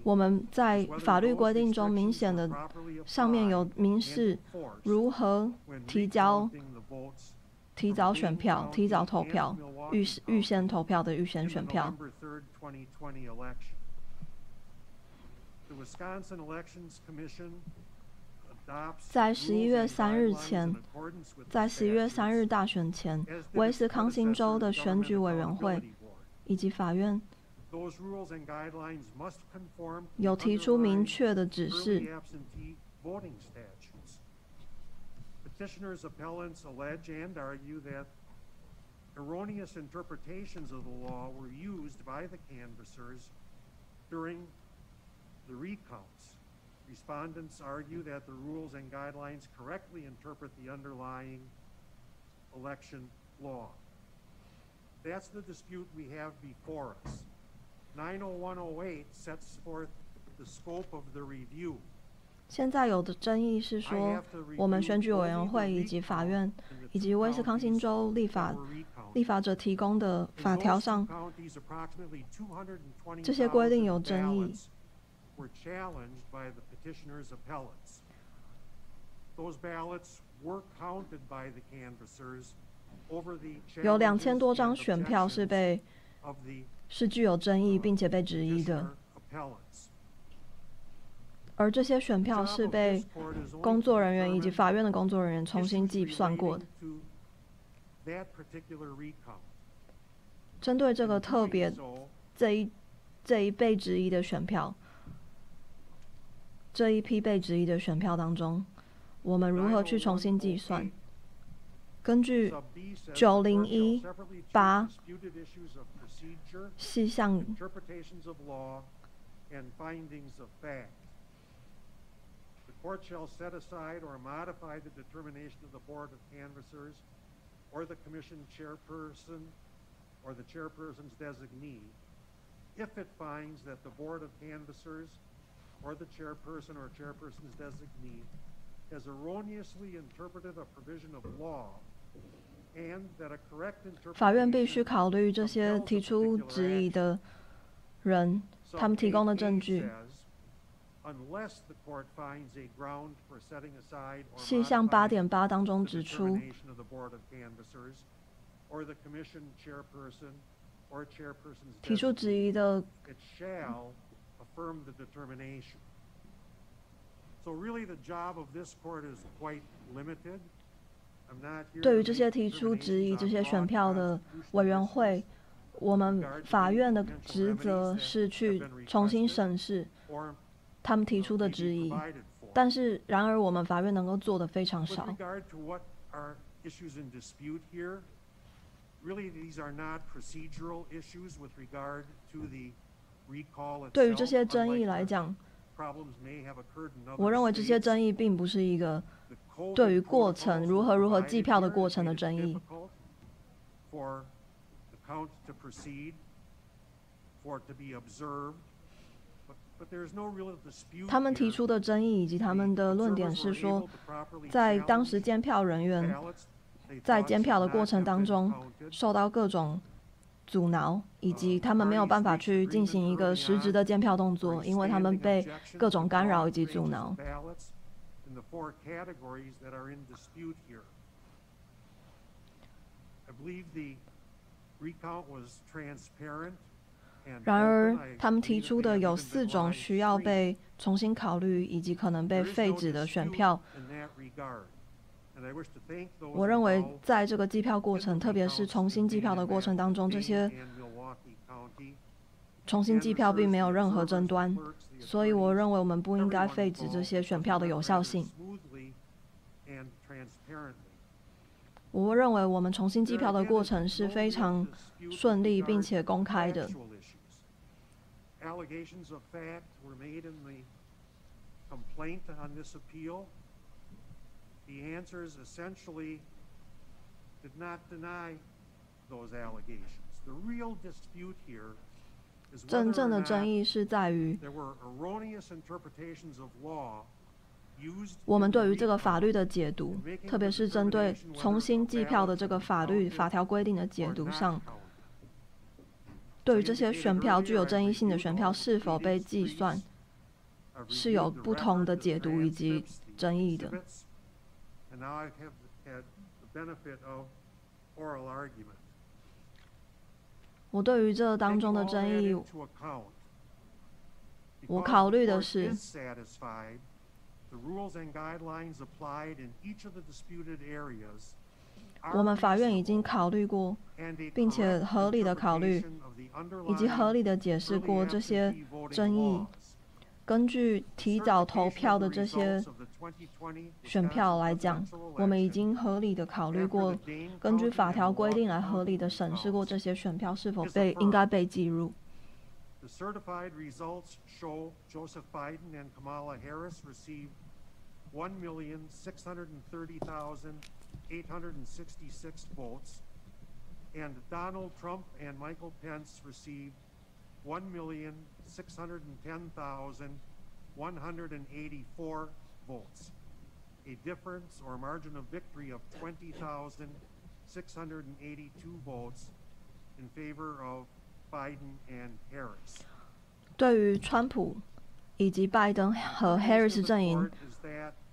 我们在法律规定中明显的上面有明示如何提交、提早选票、提早投票、预预先投票的预先选票。在十一月三日前，在十一月三日大选前，威斯康星州的选举委员会以及法院有提出明确的指示。the recounts. Respondents argue that the rules and guidelines correctly interpret the underlying election law. That's the dispute we have before us. 90108 sets forth the scope of the review. 现在有的争议是说，我们选举委员会以及法院以及威斯康星州立法立法者提供的法条上，这些规定有争议。Were challenged by the petitioner's appellates. Those ballots were counted by the canvassers over the 有两 challenges 千多张选票是被是具有争议并且被质疑的，而这些选票是被工作人员以及法院的工作人员重新计算过的。针对这个特别这一这一被质疑的选票，这一批被质疑的选票当中，我们如何去重新计算？根据 Sub B says the court shall separately treat 八 disputed issues of procedure, 细项 or the chairperson or chairperson's designee has erroneously interpreted a provision of law 法院必须考虑这些提出质疑的人，他们提供的证据。细项八点八当中指出，提出质疑的 it shall affirm the determination. So really, the job of this court is quite limited. I'm not here 对于这些提出质疑这些选票的委员.会，我们法院的职责是去重新审视他们提 uh, 出的质疑。但是，然而我们法院能够做的非常少。对于这些争议来讲我认为这些争议并不是一个对于过程如何如何计票的过程的争议。他们提出的争议以及他们的论点是说在当时监票人员在监票的过程当中受到各种阻挠以及他们没有办法去进行一个实质的监票动作因为他们被各种干扰以及阻挠。然而他们提出的有四种需要被重新考虑以及可能被废止的选票。我认为在这个计票过程特别是重新计票的过程当中这些重新计票并没有任何争端所以我认为我们不应该废止这些选票的有效性。我认为我们重新计票的过程是非常顺利并且公开的。The answers essentially did not deny those allegations. The real dispute here is 真 whether 正 or 的 not 争议是在于 there were erroneous interpretations of law 我们对于这个法律的解读，特别是针对重新计票的这个法律法条规定的解读上，对于这些选票具有争议性的选票是否被计算，是有不同的解读以及争议的。我对于这当中的争议我考虑的是我们法院已经考虑过并且合理的考虑以及合理的解释过这些争议根据提早投票的这些选票来讲，我们已经合理的考虑过，根据法条规定来合理的审视过这些选票是否被应该被计入。The certified results show Joseph Biden and Kamala Harris received 1,630,866 votes, and Donald Trump and Michael Pence received 1,610,184对于川普以及拜登和 harris 阵营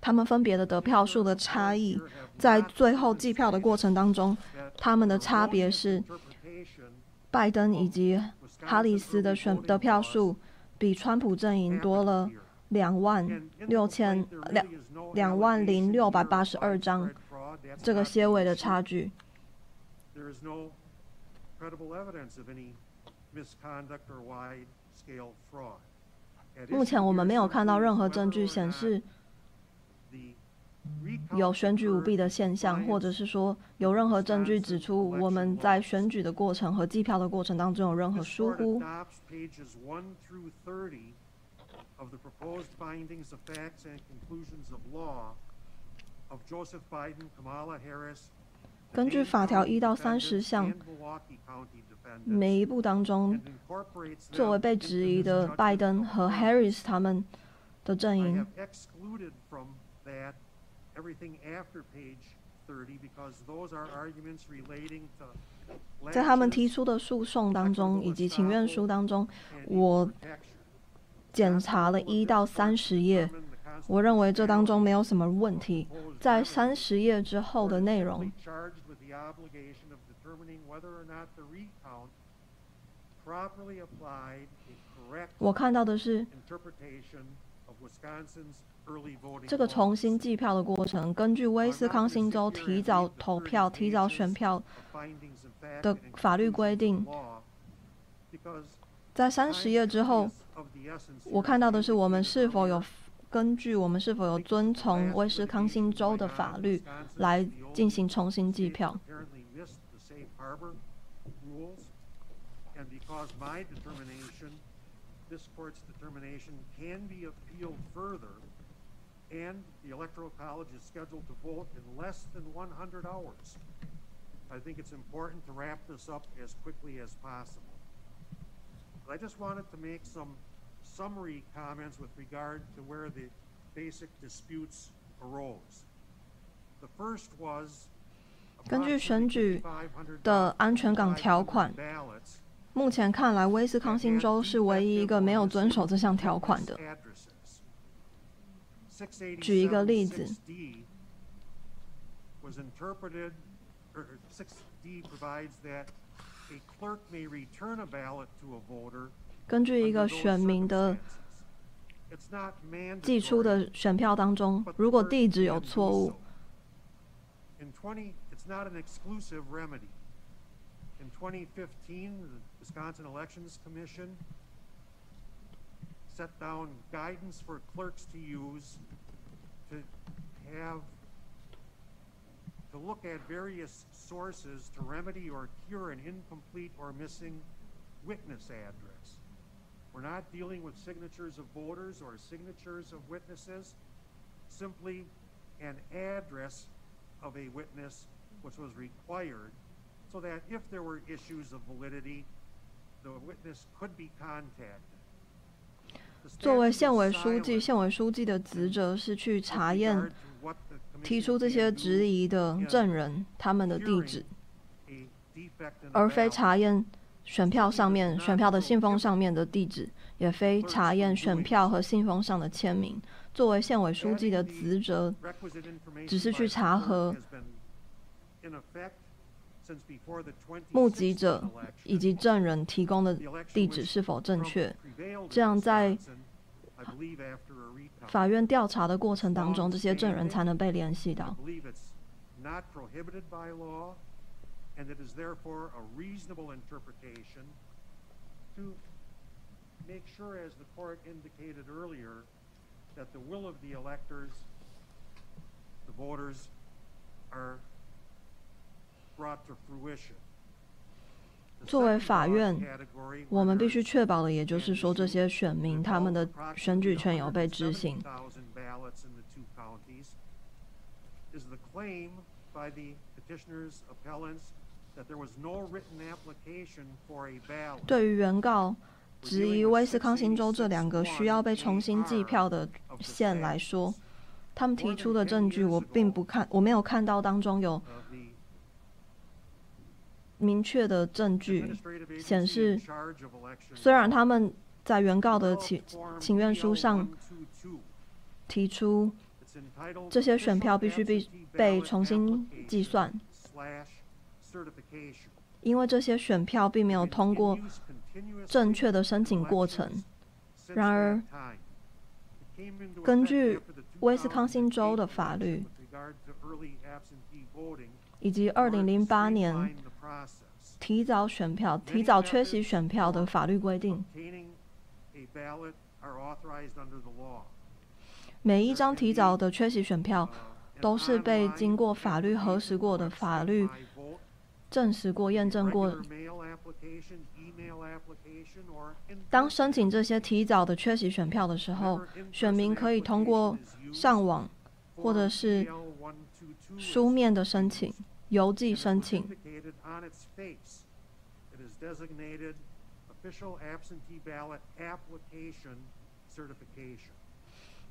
他们分别的得票数的差异在最后计票的过程当中他们的差别是拜登以及哈里斯的选得票数比川普阵营多了两万六千两两万零六百八十二张，这个些微的差距。目前我们没有看到任何证据显示有选举舞弊的现象，或者是说有任何证据指出我们在选举的过程和计票的过程当中有任何疏忽。根据法条一到三十项。每一步当中，作为被质疑的拜登和 Harris 他们的阵营，在他们提出的诉讼当中以及请愿书当中，我检查了一到三十页，我认为这当中没有什么问题。在三十页之后的内容。我看到的是，这个重新计票的过程，根据威斯康星州提早投票、提早选票的法律规定，在三十页之后，我看到的是我们是否有根据我们是否有遵从威斯康星州的法律来进行重新计票。because my determination, this court's determination, can be appealed further, and the Electoral College is scheduled to vote in less than 100 hours. I think it's important to wrap this up as quickly as possible. But I just wanted to make some summary comments with regard to where the basic disputes arose. The first was 根据选举的安全港条款，目前看来，威斯康星州是唯一一个没有遵守这项条款的。举一个例子，根据一个选民的寄出的选票当中，如果地址有错误。In 2015, the Wisconsin Elections Commission set down guidance for clerks to use to have to look at various sources to remedy or cure an incomplete or missing witness address. We're not dealing with signatures of voters or signatures of witnesses, simply an address of a witness which was required so that if there were issues of validity, the witness could be contacted. 作为县委书记，县委书记的职责是去查验提出这些质疑的证人他们的地址，而非查验选票上面选票的信封上面的地址，也非查验选票和信封上的签名。作为县委书记的职责，只是去查核。目击者以及证人提供的地址是否正确？这样在法院调查的过程当中，这些证人才能被联系到。作为法院，我们必须确保的，也就是说，这些选民他们的选举权有被执行。对于原告质疑威斯康星州这两个需要被重新计票的县来说，他们提出的证据，我并不看，我没有看到当中有。明确的证据显示，虽然他们在原告的请请愿书上提出，这些选票必须被被重新计算，因为这些选票并没有通过正确的申请过程。然而，根据威斯康星州的法律以及二零零八年提早选票、提早缺席选票的法律规定，每一张提早的缺席选票都是被经过法律核实过的、法律证实过、验证过。当申请这些提早的缺席选票的时候，选民可以通过上网或者是书面的申请、邮寄申请。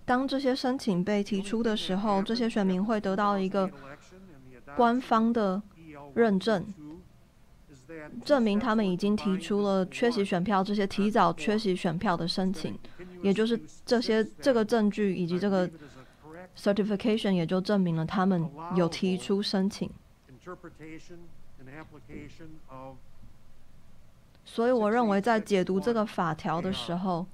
当这些申请被提出的时候，这些选民会得到一个官方的认证。证明他们已经提出了缺席选票，这些提早缺席选票的申请，也就是这些这个证据以及这个 certification 也就证明了他们有提出申请。所以我认为在解读这个法条的时候，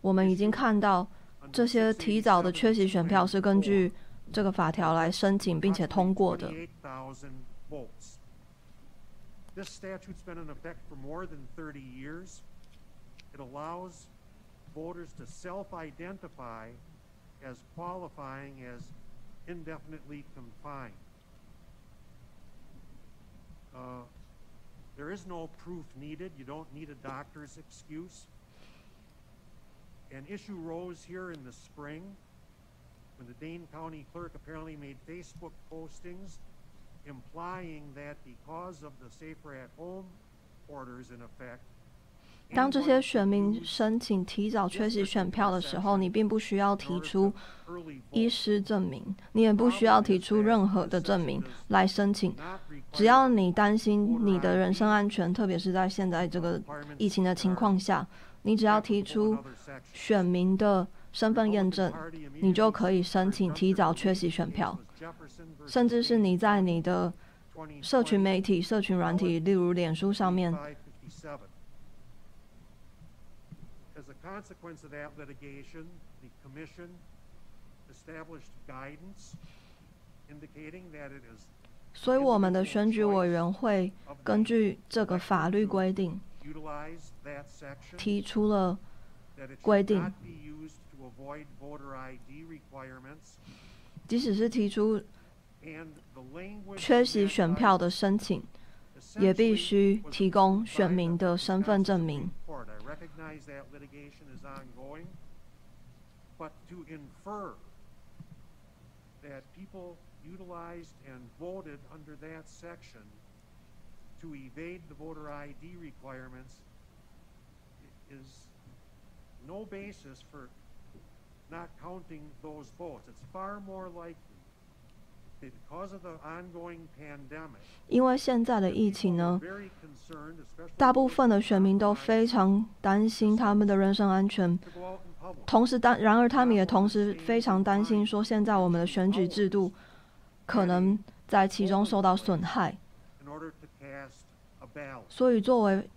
我们已经看到这些提早的缺席选票是根据。这个法条来申请并且通过的。This statute's been in effect for more than 30 years. It allows voters to self-identify as qualifying as indefinitely confined. Uh, there is no proof needed. You don't need a doctor's excuse. An issue rose here in the spring when the Dane County clerk apparently made Facebook postings implying that because of the safer at home orders in effect 当这些选民申请提早缺席选票的时候，你并不需要提出医师证明，你也不需要提出任何的证明来申请。只要你担心你的人身安全，特别是在现在这个疫情的情况下，你只要提出选民的。身份验证，你就可以申请提早缺席选票，甚至是你在你的社群媒体、社群软体，例如脸书上面。所以，我们的选举委员会根据这个法律规定，提出了规定。即使是提出缺席选票的申请，也必须提供选民的身份证明。Not counting those votes. It's far more likely because of the ongoing pandemic. 因为现在的疫情呢，大部分的选民都非常担心他们的人身安全，同时担，然而他们也同时非常担心说，现在我们的选举制度可能在其中受到损害。所以作为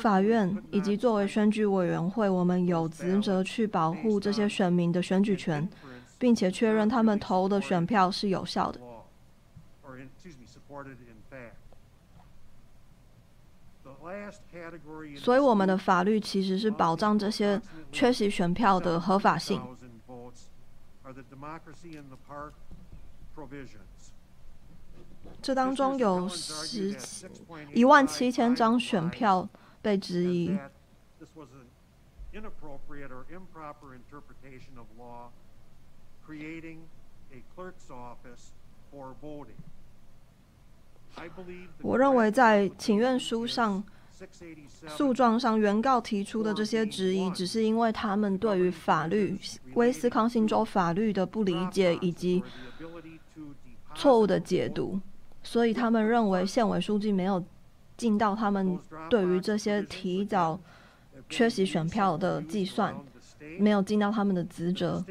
法院以及作为选举委员会，我们有职责去保护这些选民的选举权，并且确认他们投的选票是有效的。所以，我们的法律其实是保障这些缺席选票的合法性。这当中有十一万七千张选票被质疑。我认为在请愿书上、诉状上，原告提出的这些质疑，只是因为他们对于法律、威斯康星州法律的不理解以及错误的解读。所以他们认为县委书记没有尽到他们对于这些提早缺席选票的计算，没有尽到他们的职责。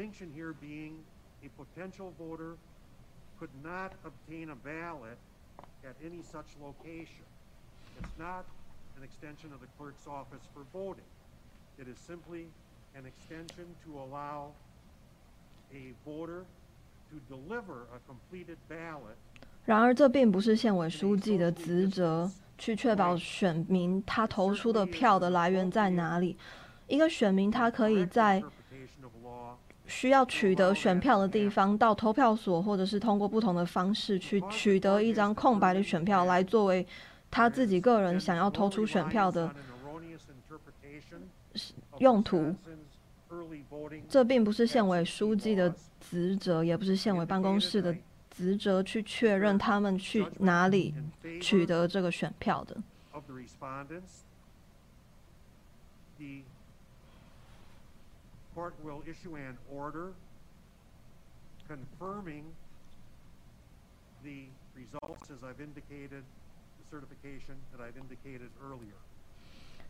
然而，这并不是县委书记的职责，去确保选民他投出的票的来源在哪里。一个选民他可以在需要取得选票的地方，到投票所，或者是通过不同的方式去取得一张空白的选票，来作为他自己个人想要投出选票的用途。这并不是县委书记的职责，也不是县委办公室的职责，去确认他们去哪里取得这个选票的。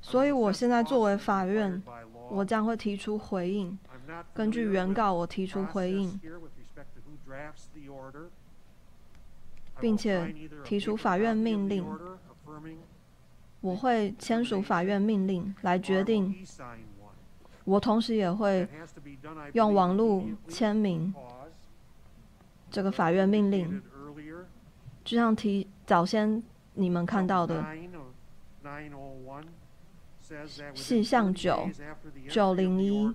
所以，我现在作为法院，我将会提出回应。根据原告，我提出回应，并且提出法院命令。我会签署法院命令来决定。我同时也会用网络签名这个法院命令，就像提早先你们看到的。细项九九零一，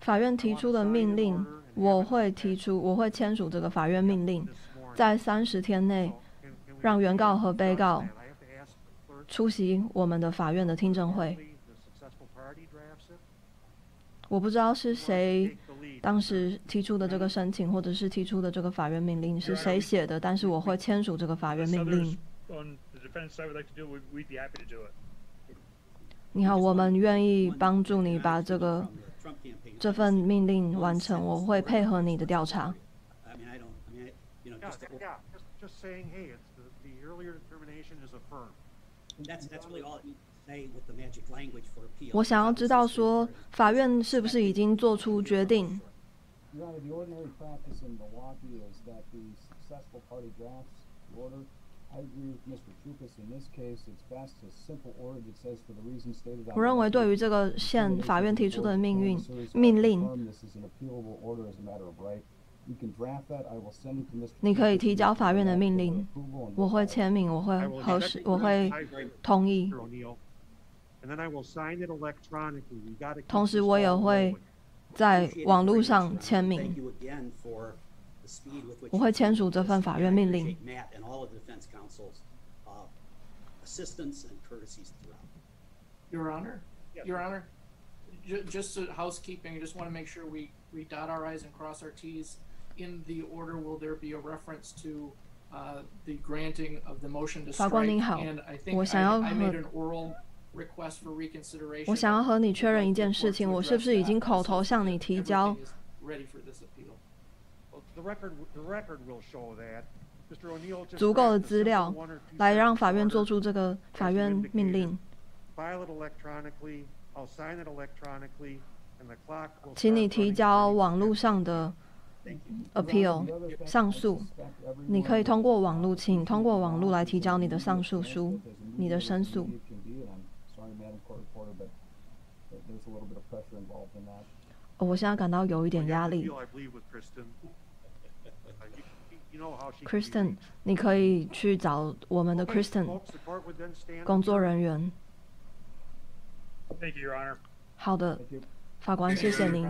法院提出的命令，我会提出，我会签署这个法院命令，在三十天内让原告和被告出席我们的法院的听证会。我不知道是谁。当时提出的这个申请，或者是提出的这个法院命令是谁写的？但是我会签署这个法院命令。你好，我们愿意帮助你把这个这份命令完成，我会配合你的调查。我想要知道说，法院是不是已经做出决定我认为对于这个县法院提出的命运命令，你可以提交法院的命令，我会签名，我会核实，我会同意。同时我也会在网络上签名，我会签署这份法院命令。Your Honor, Your Honor, just housekeeping. I just want to make sure we we dot our i's and cross our t's. In the order, will there be a reference to the granting of the motion to strike? And I think I made an oral. 我想要和你确认一件事情，我是不是已经口头向你提交 足够的资料，来让法院做出这个法院命令？请你提交网络上的 appeal 上诉，你可以通过网络，请通过网络来提交你的上诉书，你的申诉。我现在感到有一点压力。Kristen，你可以去找我们的 Kristen 工作人员。好的，法官，谢谢您。